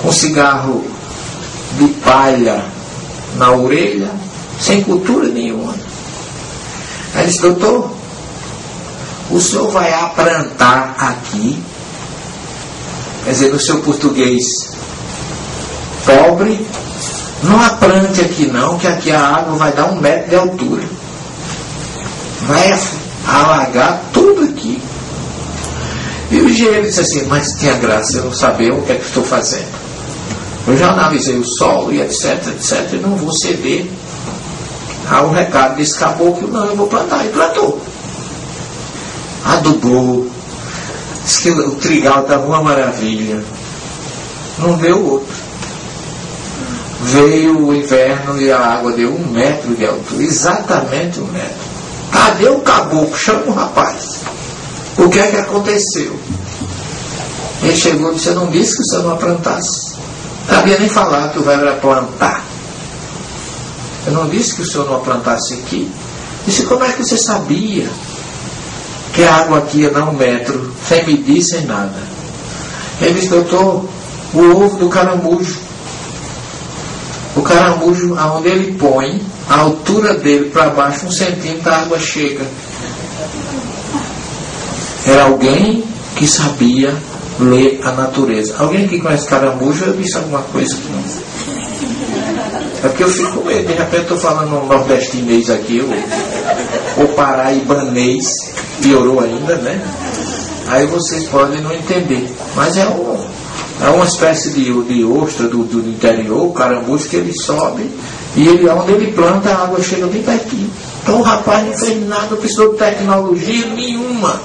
com cigarro de palha na orelha, sem cultura nenhuma. Aí disse, doutor, o senhor vai aprantar aqui, quer dizer, no seu português pobre, não aprante aqui não, que aqui a água vai dar um metro de altura. Vai alagar tudo aqui. E o engenheiro disse assim, mas tinha graça eu não saber o que é que estou fazendo. Eu já analisei o solo e etc, etc, e não vou ceder ao recado desse caboclo, não, eu vou plantar. E plantou. adubou. Diz que o trigal estava uma maravilha. Não deu outro. Veio o inverno e a água deu um metro de altura, exatamente um metro. Cadê o caboclo? Chama o rapaz. O que é que aconteceu? Ele chegou e disse, eu não disse que senhor não plantasse. Sabia nem falar que o verbo era plantar. Eu não disse que o senhor não plantasse aqui. Disse, como é que você sabia que a água aqui ia dar um metro, sem medir, sem nada? Ele disse, doutor, o ovo do caramujo. O caramujo, aonde ele põe, a altura dele para baixo, um centímetro, a água chega. Era alguém que sabia ler a natureza. Alguém que conhece caramujo, eu disse alguma coisa que não. É porque eu fico com medo, de repente estou falando um nordestinês aqui, ou, ou paraibanês, piorou ainda, né? Aí vocês podem não entender. Mas é, um, é uma espécie de, de ostra do, do interior, o caramujo, que ele sobe e ele, onde ele planta, a água chega bem pertinho. Então o rapaz não fez nada, não precisou de tecnologia nenhuma.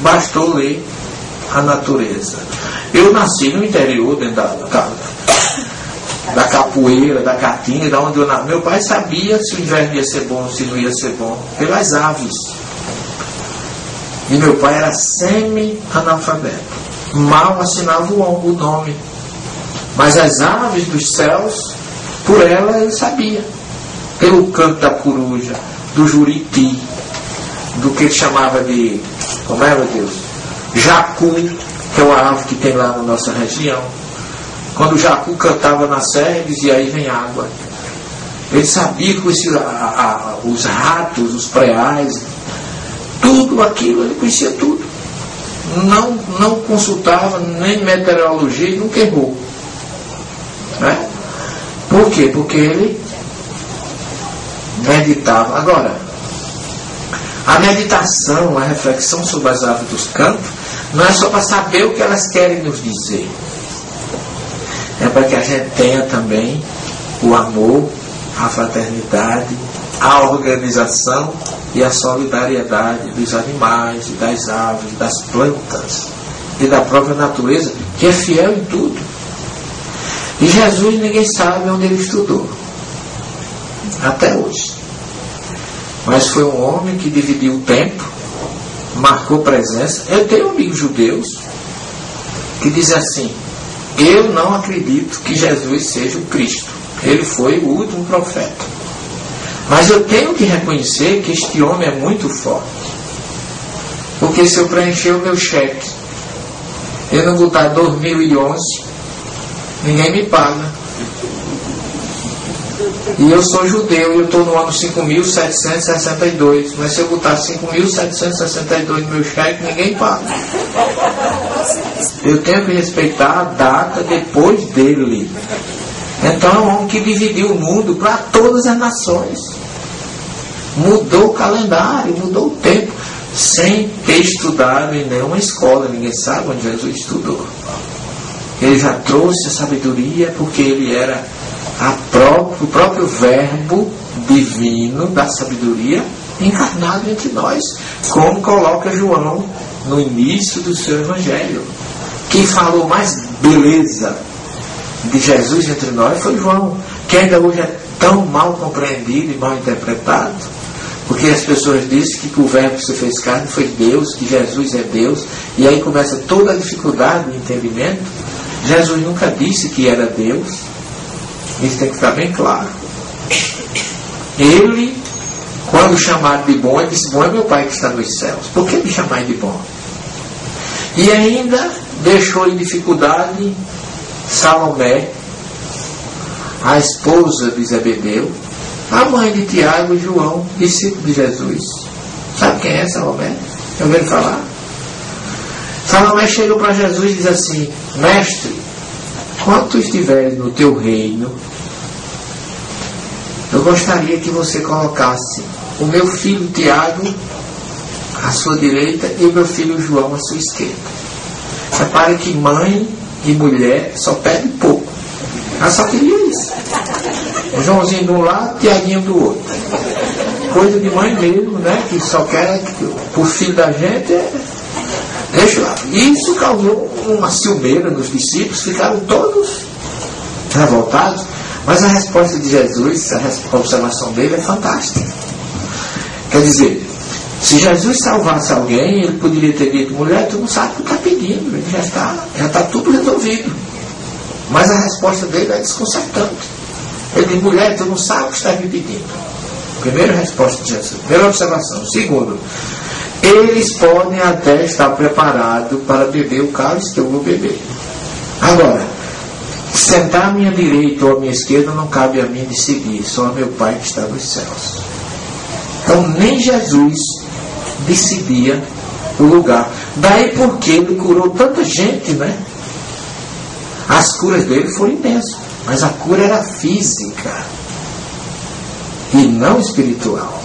Bastou ler a natureza. Eu nasci no interior, dentro da, da, da capoeira, da caatinga, da onde eu nasci. Meu pai sabia se o inverno ia ser bom, se não ia ser bom, pelas aves. E meu pai era semi-analfabeto. Mal assinava o nome. Mas as aves dos céus, por ela ele sabia. Pelo canto da coruja, do juriti, do que ele chamava de. Como é, meu Deus? Jacu, que é uma ave que tem lá na nossa região. Quando o jacu cantava na serra, ele dizia: aí vem água. Ele sabia que a, a, os ratos, os preais, tudo aquilo, ele conhecia tudo. Não, não consultava nem meteorologia e nunca errou. Né? Por quê? Porque ele meditava. Agora, a meditação, a reflexão sobre as aves dos campos, não é só para saber o que elas querem nos dizer. É para que a gente tenha também o amor, a fraternidade, a organização e a solidariedade dos animais, das aves, das plantas e da própria natureza, que é fiel em tudo. E Jesus ninguém sabe onde ele estudou. Até hoje. Mas foi um homem que dividiu o tempo, marcou presença. Eu tenho amigos judeus que dizem assim: Eu não acredito que Jesus seja o Cristo. Ele foi o último profeta. Mas eu tenho que reconhecer que este homem é muito forte. Porque se eu preencher o meu cheque e não botar 2011, ninguém me paga. E eu sou judeu e eu estou no ano 5.762. Mas se eu botar 5.762 no meu cheque, ninguém paga. Eu tenho que respeitar a data depois dele. Então é um homem que dividiu o mundo para todas as nações. Mudou o calendário, mudou o tempo, sem ter estudado em nenhuma escola. Ninguém sabe onde Jesus estudou. Ele já trouxe a sabedoria porque ele era próprio, o próprio Verbo divino da sabedoria encarnado entre nós, como coloca João no início do seu Evangelho. Quem falou mais beleza de Jesus entre nós foi João, que ainda hoje é tão mal compreendido e mal interpretado, porque as pessoas dizem que o Verbo se fez carne foi Deus, que Jesus é Deus, e aí começa toda a dificuldade de entendimento. Jesus nunca disse que era Deus, isso tem que ficar bem claro. Ele, quando chamado de bom, ele disse: Bom é meu Pai que está nos céus. Por que me chamar de bom? E ainda deixou em dificuldade Salomé, a esposa de Zebedeu, a mãe de Tiago e João, discípulo de Jesus. Sabe quem é Salomé? Eu ouviram falar? Salomé chegou para Jesus e diz assim: Mestre, quando estiveres no teu reino, eu gostaria que você colocasse o meu filho Tiago à sua direita e o meu filho João à sua esquerda. Repare que mãe e mulher só perde pouco. Ela só queria isso. O Joãozinho de um lado, Tiaguinho do outro. Coisa de mãe mesmo, né? Que só quer que o filho da gente é Lá. Isso causou uma ciumeira nos discípulos, ficaram todos revoltados. Mas a resposta de Jesus, a observação dele é fantástica. Quer dizer, se Jesus salvasse alguém, ele poderia ter dito, mulher, tu não sabe o que está pedindo, ele já está, já está tudo resolvido. Mas a resposta dele é desconcertante. Ele diz, mulher, tu não sabe o que está me pedindo. Primeira resposta de Jesus. Primeira observação. Segundo, eles podem até estar preparados para beber o cálice que eu vou beber. Agora, sentar à minha direita ou à minha esquerda não cabe a mim de seguir, só a meu Pai que está nos céus. Então, nem Jesus decidia o lugar. Daí porque ele curou tanta gente, né? As curas dele foram imensas, mas a cura era física e não espiritual.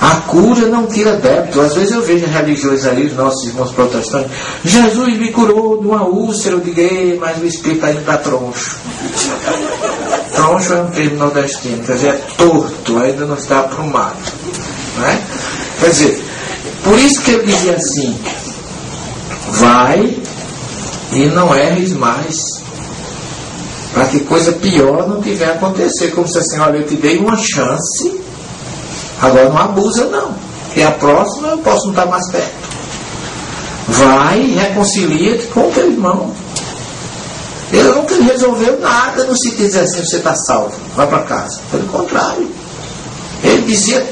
A cura não tira débito. Às vezes eu vejo religiões aí, os nossos irmãos protestantes, Jesus me curou de uma úlcera, eu digo, mas o espírito está troncho. troncho é um termo nordestino, quer dizer, é torto, ainda não está aprumado. Né? Quer dizer, por isso que ele dizia assim, vai e não erres mais. Para que coisa pior não tiver a acontecer. Como se assim, olha, eu te dei uma chance Agora não abusa não. E a próxima eu posso não estar mais perto. Vai e reconcilia-te com o teu irmão. Ele nunca resolveu nada no se dizer assim, você está salvo, vai para casa. Pelo contrário. Ele dizia,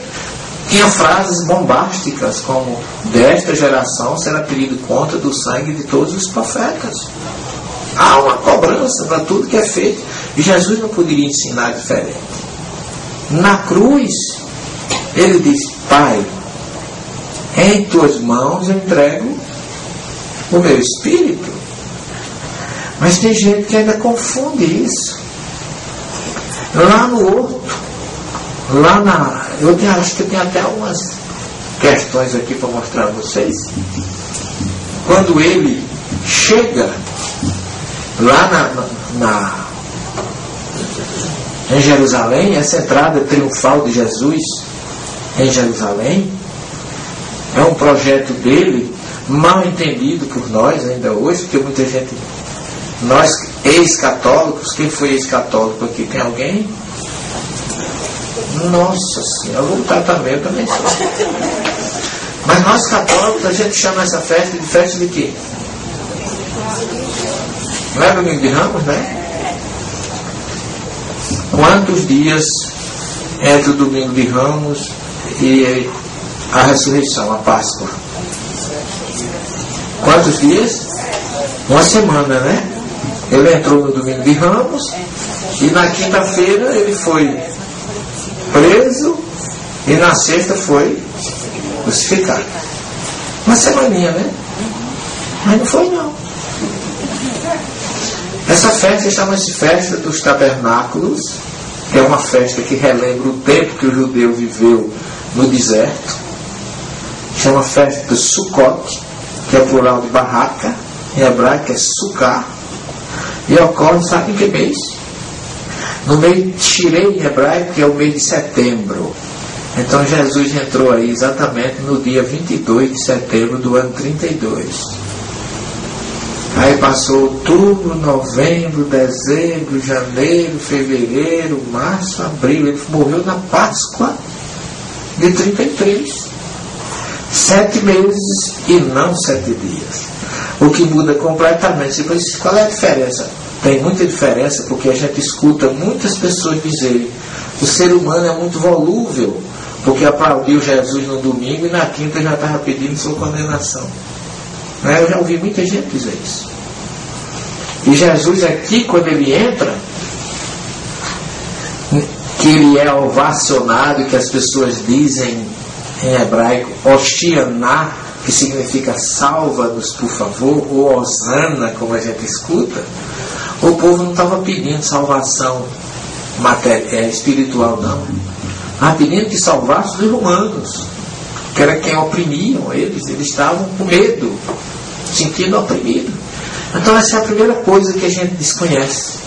tinha frases bombásticas como desta geração será pedido conta do sangue de todos os profetas. Há uma cobrança para tudo que é feito. E Jesus não poderia ensinar diferente. Na cruz, ele diz: Pai, em tuas mãos entrego o meu espírito. Mas tem gente que ainda confunde isso. Lá no outro, lá na. Eu acho que tem até algumas questões aqui para mostrar a vocês. Quando ele chega lá na, na, em Jerusalém, essa entrada triunfal de Jesus, em Jerusalém. É um projeto dele, mal entendido por nós ainda hoje, porque muita gente, nós ex-católicos, quem foi ex-católico aqui? Tem alguém? Nossa Senhora, vou botar também, eu também sou. Mas nós católicos, a gente chama essa festa de festa de quê? Não é domingo de Ramos, né? Quantos dias entre o domingo de Ramos e a ressurreição, a Páscoa. Quantos dias? Uma semana, né? Ele entrou no domingo de Ramos e na quinta-feira ele foi preso e na sexta foi crucificado. Uma semaninha, né? Mas não foi não. Essa festa chama-se Festa dos Tabernáculos, que é uma festa que relembra o tempo que o judeu viveu no deserto, chama festa de Sukkot, que é plural de barraca, em hebraico é Sukkah, e ocorre, sabe em que mês? No mês de Tirei, em hebraico, que é o mês de setembro. Então Jesus entrou aí exatamente no dia 22 de setembro do ano 32. Aí passou outubro, novembro, dezembro, janeiro, fevereiro, março, abril. Ele morreu na Páscoa de 33. Sete meses e não sete dias. O que muda completamente. Você qual é a diferença? Tem muita diferença porque a gente escuta muitas pessoas dizerem o ser humano é muito volúvel, porque aplaudiu Jesus no domingo e na quinta já estava pedindo sua condenação. Né? Eu já ouvi muita gente dizer isso. E Jesus aqui, quando ele entra, que ele é ovacionado, que as pessoas dizem em hebraico, Ostianá, que significa salva-nos, por favor, ou Osana, como a gente escuta, o povo não estava pedindo salvação material, é, espiritual, não. Estava pedindo que salvasse os romanos, que era quem oprimiam eles, eles estavam com medo, sentindo oprimido. Então essa é a primeira coisa que a gente desconhece.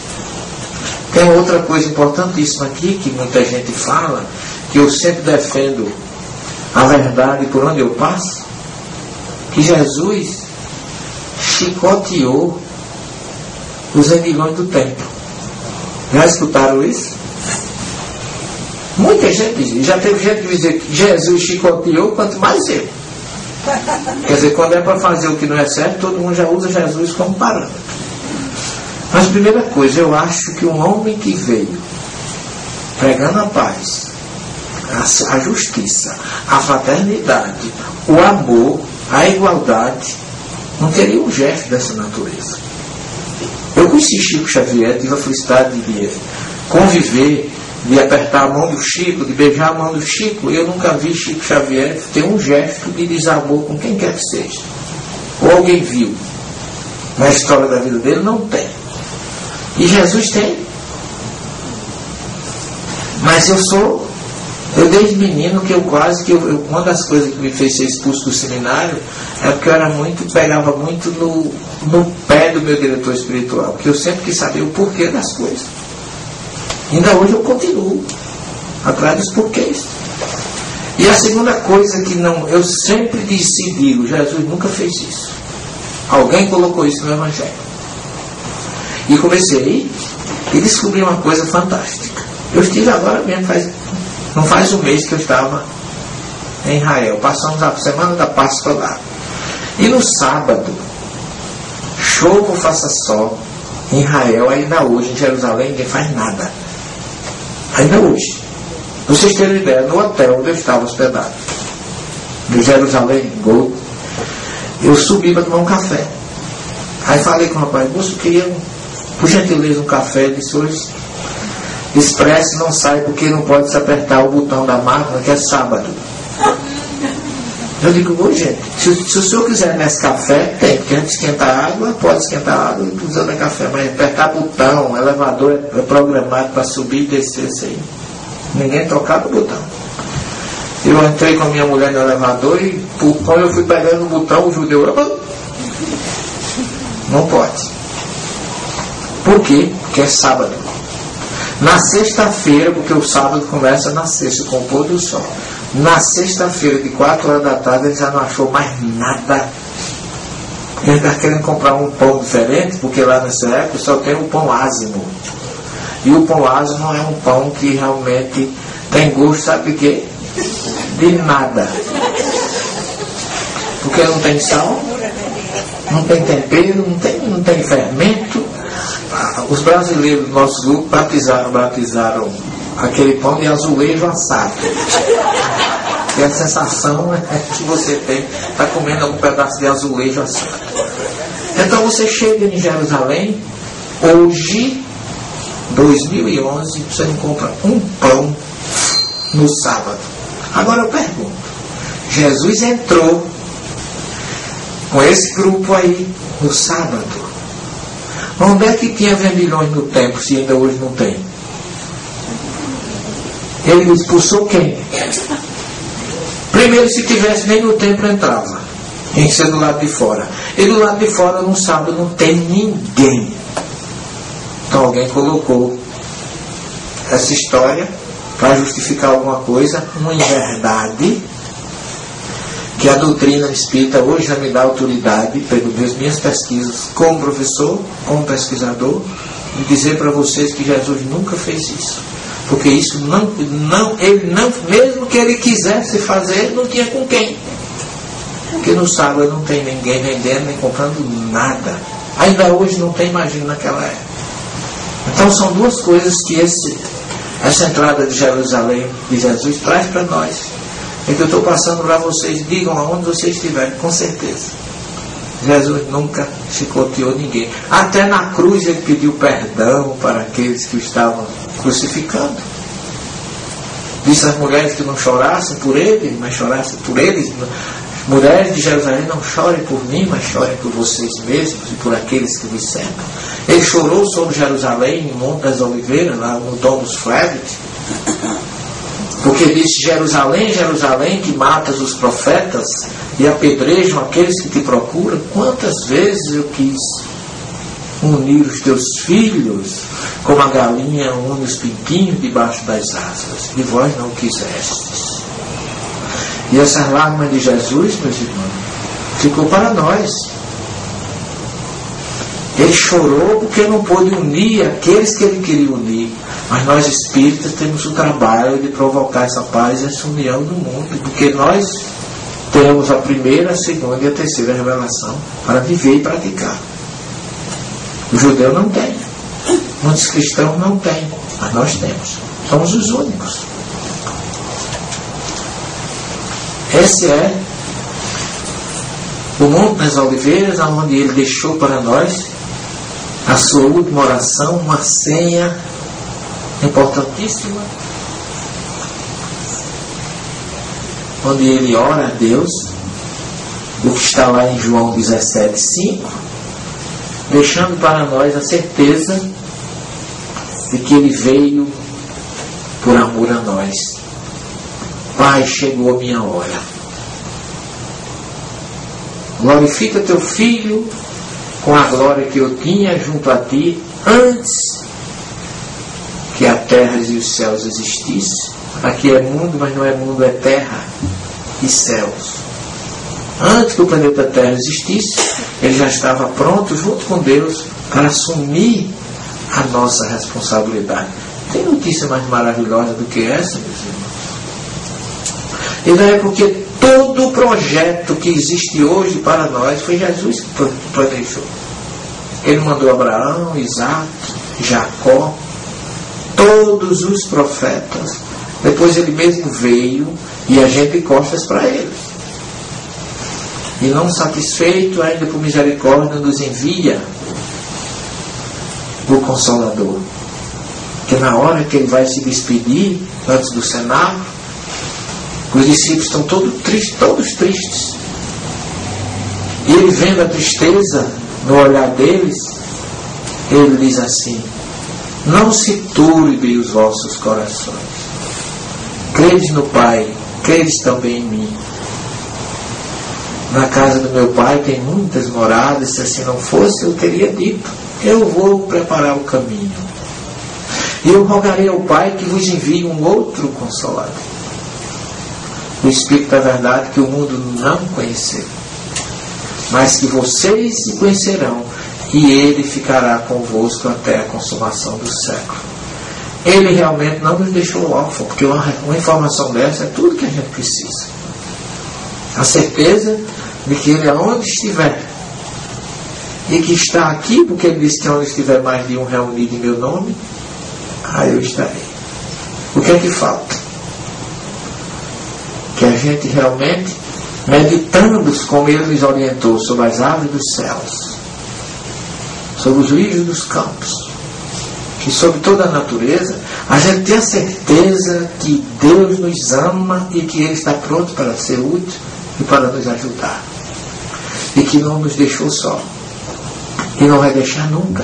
Tem outra coisa importantíssima aqui que muita gente fala, que eu sempre defendo a verdade por onde eu passo, que Jesus chicoteou os endilhões do templo. Já escutaram isso? Muita gente, já teve gente que dizer que Jesus chicoteou, quanto mais eu. Quer dizer, quando é para fazer o que não é certo, todo mundo já usa Jesus como parâmetro. Mas primeira coisa, eu acho que um homem que veio pregando a paz, a, a justiça, a fraternidade, o amor, a igualdade, não teria um gesto dessa natureza. Eu conheci Chico Xavier, tive a felicidade de conviver, de apertar a mão do Chico, de beijar a mão do Chico. Eu nunca vi Chico Xavier ter um gesto de desamor com quem quer que seja. Ou alguém viu. Na história da vida dele, não tem. E Jesus tem. Mas eu sou, eu desde menino que eu quase que eu, eu, uma das coisas que me fez ser expulso do seminário é porque eu era muito, pegava muito no, no pé do meu diretor espiritual, porque eu sempre quis saber o porquê das coisas. Ainda hoje eu continuo atrás dos porquês. E a segunda coisa que não, eu sempre disse e digo, Jesus nunca fez isso. Alguém colocou isso no Evangelho. E comecei e descobri uma coisa fantástica. Eu estive agora mesmo, faz, não faz um mês que eu estava em Israel. Passamos a semana da Páscoa lá. E no sábado, chova faça sol, em Israel, ainda hoje, em Jerusalém, ninguém faz nada. Ainda hoje. Vocês terem ideia, no hotel onde eu estava hospedado, no Jerusalém Gold, eu subi para tomar um café. Aí falei com o rapaz, moço, queria, por gentileza, um café. Disse, hoje, expresso não sai porque não pode se apertar o botão da máquina, que é sábado. Eu digo, ô gente, se, se, o senhor quiser nesse café, tem, porque antes de esquentar água, pode esquentar água usando café, mas apertar botão, elevador é, é programado para subir e descer isso aí. Ninguém tocava o botão. Eu entrei com a minha mulher no elevador e quando eu fui pegando o botão, o judeu. Não pode. Por quê? Porque é sábado. Na sexta-feira, porque o sábado começa na sexta, com o pôr do sol. Na sexta-feira, de 4 horas da tarde, ele já não achou mais nada. Ele está querendo comprar um pão diferente, porque lá nessa época só tem o pão ázimo. E o pão ázimo é um pão que realmente tem gosto, sabe de quê? De nada. Porque não tem sal, não tem tempero, não tem, não tem fermento. Os brasileiros do nosso grupo batizaram, batizaram aquele pão de azulejo assado. E a sensação é que você tem, está comendo algum pedaço de azulejo assado. Então você chega em Jerusalém, hoje, 2011, você compra um pão no sábado. Agora eu pergunto, Jesus entrou com esse grupo aí no sábado. Onde é que tinha vendilhões no templo, se ainda hoje não tem? Ele expulsou quem? Primeiro, se tivesse, nem no templo entrava. Tem que ser do lado de fora. E do lado de fora, no sábado, não tem ninguém. Então alguém colocou essa história para justificar alguma coisa, uma inverdade, que a doutrina espírita hoje já me dá autoridade, pelas minhas pesquisas, como professor, como pesquisador, de dizer para vocês que Jesus nunca fez isso. Porque isso não, não, ele não, mesmo que ele quisesse fazer, não tinha com quem. Porque no sábado não tem ninguém vendendo nem comprando nada. Ainda hoje não tem, imagina naquela época. Então são duas coisas que esse, essa entrada de Jerusalém de Jesus traz para nós. É que eu estou passando para vocês, digam aonde vocês estiverem, com certeza. Jesus nunca chicoteou ninguém. Até na cruz ele pediu perdão para aqueles que estavam crucificando. Disse às mulheres que não chorassem por ele, mas chorassem por eles. Mulheres de Jerusalém, não chorem por mim, mas chorem por vocês mesmos e por aqueles que vos cercam. Ele chorou sobre Jerusalém, em Monte das Oliveiras, lá no Domus Flevit. Porque disse Jerusalém, Jerusalém, que matas os profetas e apedrejam aqueles que te procuram. Quantas vezes eu quis unir os teus filhos, como a galinha une os pintinhos debaixo das asas, e vós não quisestes. E essa lágrima de Jesus, meus irmãos, ficou para nós. Ele chorou porque não pôde unir aqueles que ele queria unir. Mas nós espíritas temos o trabalho de provocar essa paz e essa união no mundo, porque nós temos a primeira, a segunda e a terceira revelação para viver e praticar. O judeu não tem. Muitos cristãos não têm, mas nós temos. Somos os únicos. Esse é o Monte das Oliveiras, onde ele deixou para nós a sua última oração, uma senha importantíssima, onde ele ora a Deus, o que está lá em João 17, 5, deixando para nós a certeza de que ele veio por amor a nós. Pai, chegou a minha hora. Glorifica teu filho com a glória que eu tinha junto a ti antes que a terra e os céus existissem. Aqui é mundo, mas não é mundo, é terra e céus. Antes que o planeta Terra existisse, ele já estava pronto, junto com Deus, para assumir a nossa responsabilidade. Tem notícia mais maravilhosa do que essa, meus irmãos? E não é porque todo o projeto que existe hoje para nós foi Jesus que planejou. Ele mandou Abraão, Isaac, Jacó, todos os profetas. Depois ele mesmo veio e a gente costas para ele. E não satisfeito, ainda por misericórdia, nos envia o Consolador. Que na hora que ele vai se despedir, antes do cenário, os discípulos estão todos tristes, todos tristes. E ele vendo a tristeza no olhar deles, ele diz assim: Não se turbe os vossos corações. Credes no Pai, credes também em mim. Na casa do meu pai tem muitas moradas, se assim não fosse, eu teria dito: Eu vou preparar o caminho. E eu rogarei ao Pai que vos envie um outro consolador. O Espírito da Verdade que o mundo não conheceu mas que vocês se conhecerão e ele ficará convosco até a consumação do século. Ele realmente não nos deixou órfão, porque uma, uma informação dessa é tudo que a gente precisa. A certeza de que ele aonde estiver e que está aqui, porque ele disse que onde estiver mais de um reunido em meu nome, aí eu estarei. O que é que falta? Que a gente realmente meditando como ele nos orientou sobre as aves dos céus, sobre os lírios dos campos, e sobre toda a natureza, a gente tem a certeza que Deus nos ama e que Ele está pronto para ser útil e para nos ajudar. E que não nos deixou só. E não vai deixar nunca.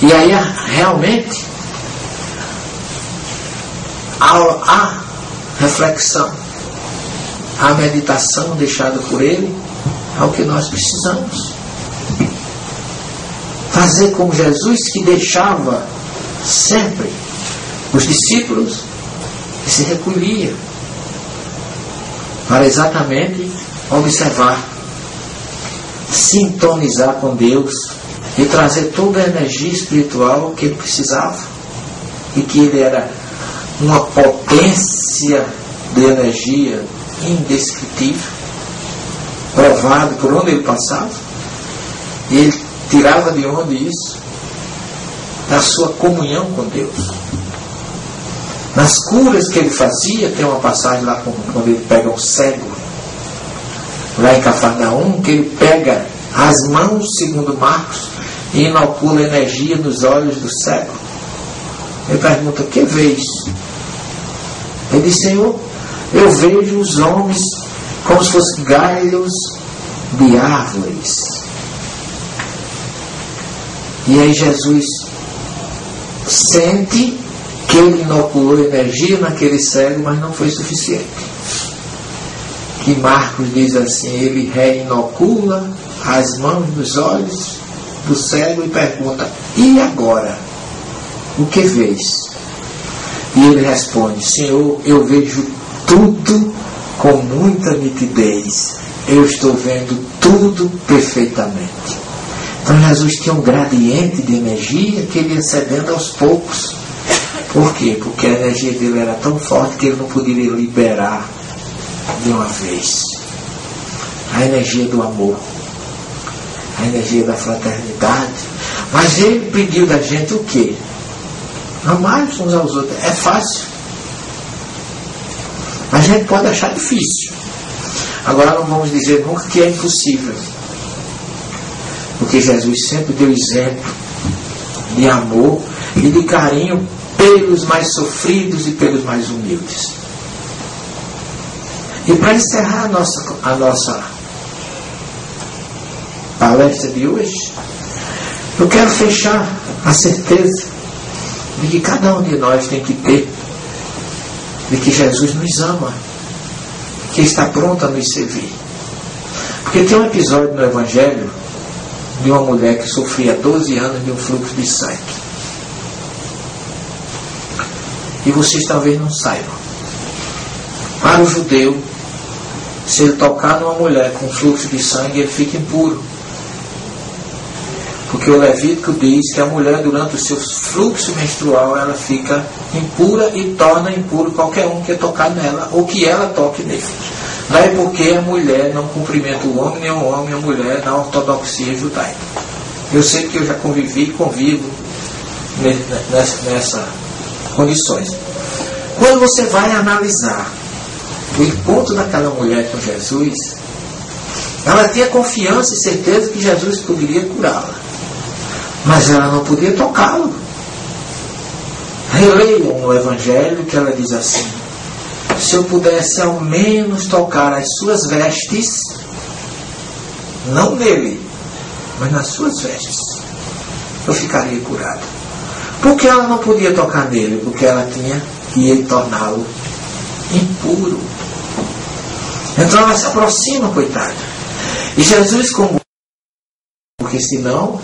E aí, realmente, há reflexão, a meditação deixada por Ele, é o que nós precisamos. Fazer como Jesus que deixava sempre os discípulos e se recolhia para exatamente observar, sintonizar com Deus e trazer toda a energia espiritual que ele precisava e que ele era uma potência de energia indescritível, provado por onde ele passava. E ele tirava de onde isso? Da sua comunhão com Deus. Nas curas que ele fazia, tem uma passagem lá quando ele pega um cego, lá em Cafarnaum, que ele pega as mãos, segundo Marcos, e inocula energia nos olhos do cego. Ele pergunta: Que vês? Ele diz: Senhor, eu vejo os homens como se fossem galhos de árvores. E aí Jesus sente que ele inoculou energia naquele cego, mas não foi suficiente. Que Marcos diz assim: ele reinocula as mãos nos olhos do cego e pergunta: e agora? O que vês? E ele responde: Senhor, eu vejo tudo com muita nitidez eu estou vendo tudo perfeitamente. Então Jesus tinha um gradiente de energia que ele ia cedendo aos poucos. Por quê? Porque a energia dele era tão forte que ele não poderia liberar de uma vez. A energia do amor, a energia da fraternidade. Mas ele pediu da gente o quê? Amar uns aos outros. É fácil. A gente pode achar difícil. Agora não vamos dizer nunca que é impossível. Porque Jesus sempre deu exemplo de amor e de carinho pelos mais sofridos e pelos mais humildes. E para encerrar a nossa, a nossa palestra de hoje, eu quero fechar a certeza de que cada um de nós tem que ter de que Jesus nos ama, que está pronto a nos servir. Porque tem um episódio no Evangelho de uma mulher que sofria 12 anos de um fluxo de sangue. E vocês talvez não saibam. Para o judeu, se ele tocar numa mulher com fluxo de sangue, ele fica impuro. Porque o Levítico diz que a mulher, durante o seu fluxo menstrual, ela fica impura e torna impuro qualquer um que tocar nela ou que ela toque nele. É porque a mulher não cumprimenta o homem, nem o homem a mulher na ortodoxia judaica. Eu sei que eu já convivi e convivo nessas nessa condições. Quando você vai analisar o encontro daquela mulher com Jesus, ela tinha confiança e certeza que Jesus poderia curá-la. Mas ela não podia tocá-lo. Releiam no Evangelho que ela diz assim: se eu pudesse ao menos tocar as suas vestes, não nele, mas nas suas vestes, eu ficaria curado. Por que ela não podia tocar nele? Porque ela tinha que torná-lo impuro. Então ela se aproxima, coitada. E Jesus, como. Porque senão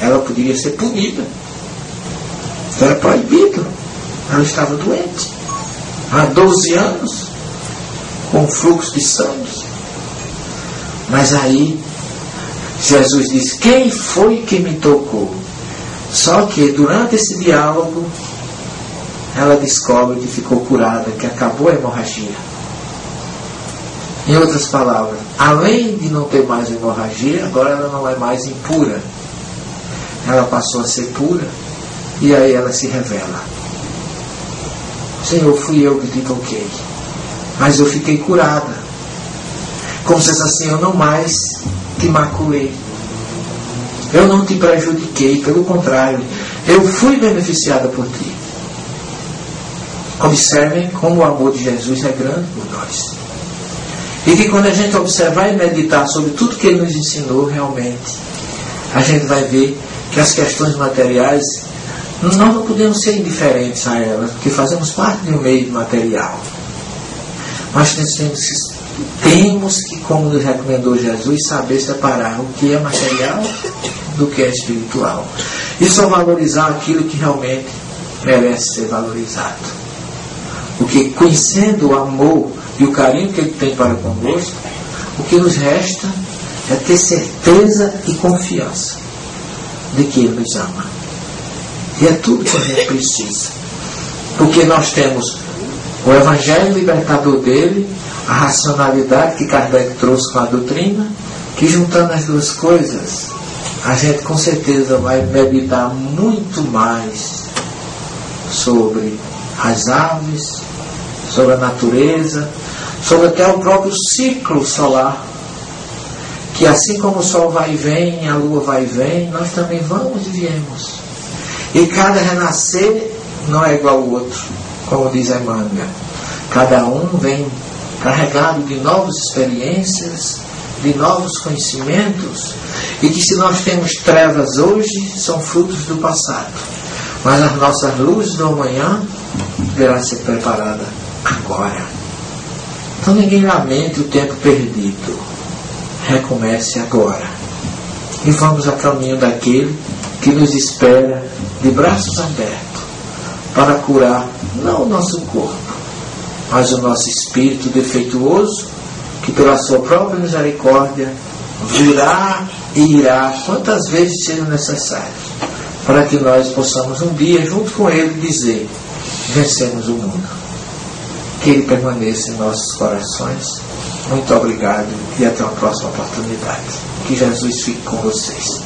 ela poderia ser punida. Era proibido. Ela estava doente há 12 anos, com fluxo de sangue. Mas aí Jesus diz: Quem foi que me tocou? Só que durante esse diálogo, ela descobre que ficou curada, que acabou a hemorragia. Em outras palavras, além de não ter mais hemorragia, agora ela não é mais impura. Ela passou a ser pura e aí ela se revela. Senhor, fui eu que te toquei. Mas eu fiquei curada. Como se assim, eu não mais te maculei. Eu não te prejudiquei, pelo contrário, eu fui beneficiada por ti. Observem como o amor de Jesus é grande por nós. E que quando a gente observar e meditar sobre tudo que ele nos ensinou realmente, a gente vai ver que as questões materiais nós não podemos ser indiferentes a elas, porque fazemos parte de um meio material. Mas temos que, temos que, como nos recomendou Jesus, saber separar o que é material do que é espiritual. E só valorizar aquilo que realmente merece ser valorizado. Porque conhecendo o amor e o carinho que ele tem para conosco, o que nos resta é ter certeza e confiança de que ele nos ama. E é tudo que a gente precisa. Porque nós temos o Evangelho libertador dele, a racionalidade que Kardec trouxe com a doutrina, que juntando as duas coisas, a gente com certeza vai meditar muito mais sobre as aves, sobre a natureza, sobre até o próprio ciclo solar. Que assim como o Sol vai e vem, a Lua vai e vem, nós também vamos e viemos. E cada renascer não é igual ao outro, como diz Emmanuel. Cada um vem carregado de novas experiências, de novos conhecimentos, e que se nós temos trevas hoje, são frutos do passado. Mas as nossas luzes do amanhã deverá ser preparada agora. Então ninguém lamente o tempo perdido. Recomece agora. E vamos a caminho daquele que nos espera de braços abertos para curar não o nosso corpo, mas o nosso espírito defeituoso que pela sua própria misericórdia virá e irá quantas vezes sejam necessárias, para que nós possamos um dia, junto com Ele, dizer: vencemos o mundo. Que Ele permaneça em nossos corações. Muito obrigado e até uma próxima oportunidade. Que Jesus fique com vocês.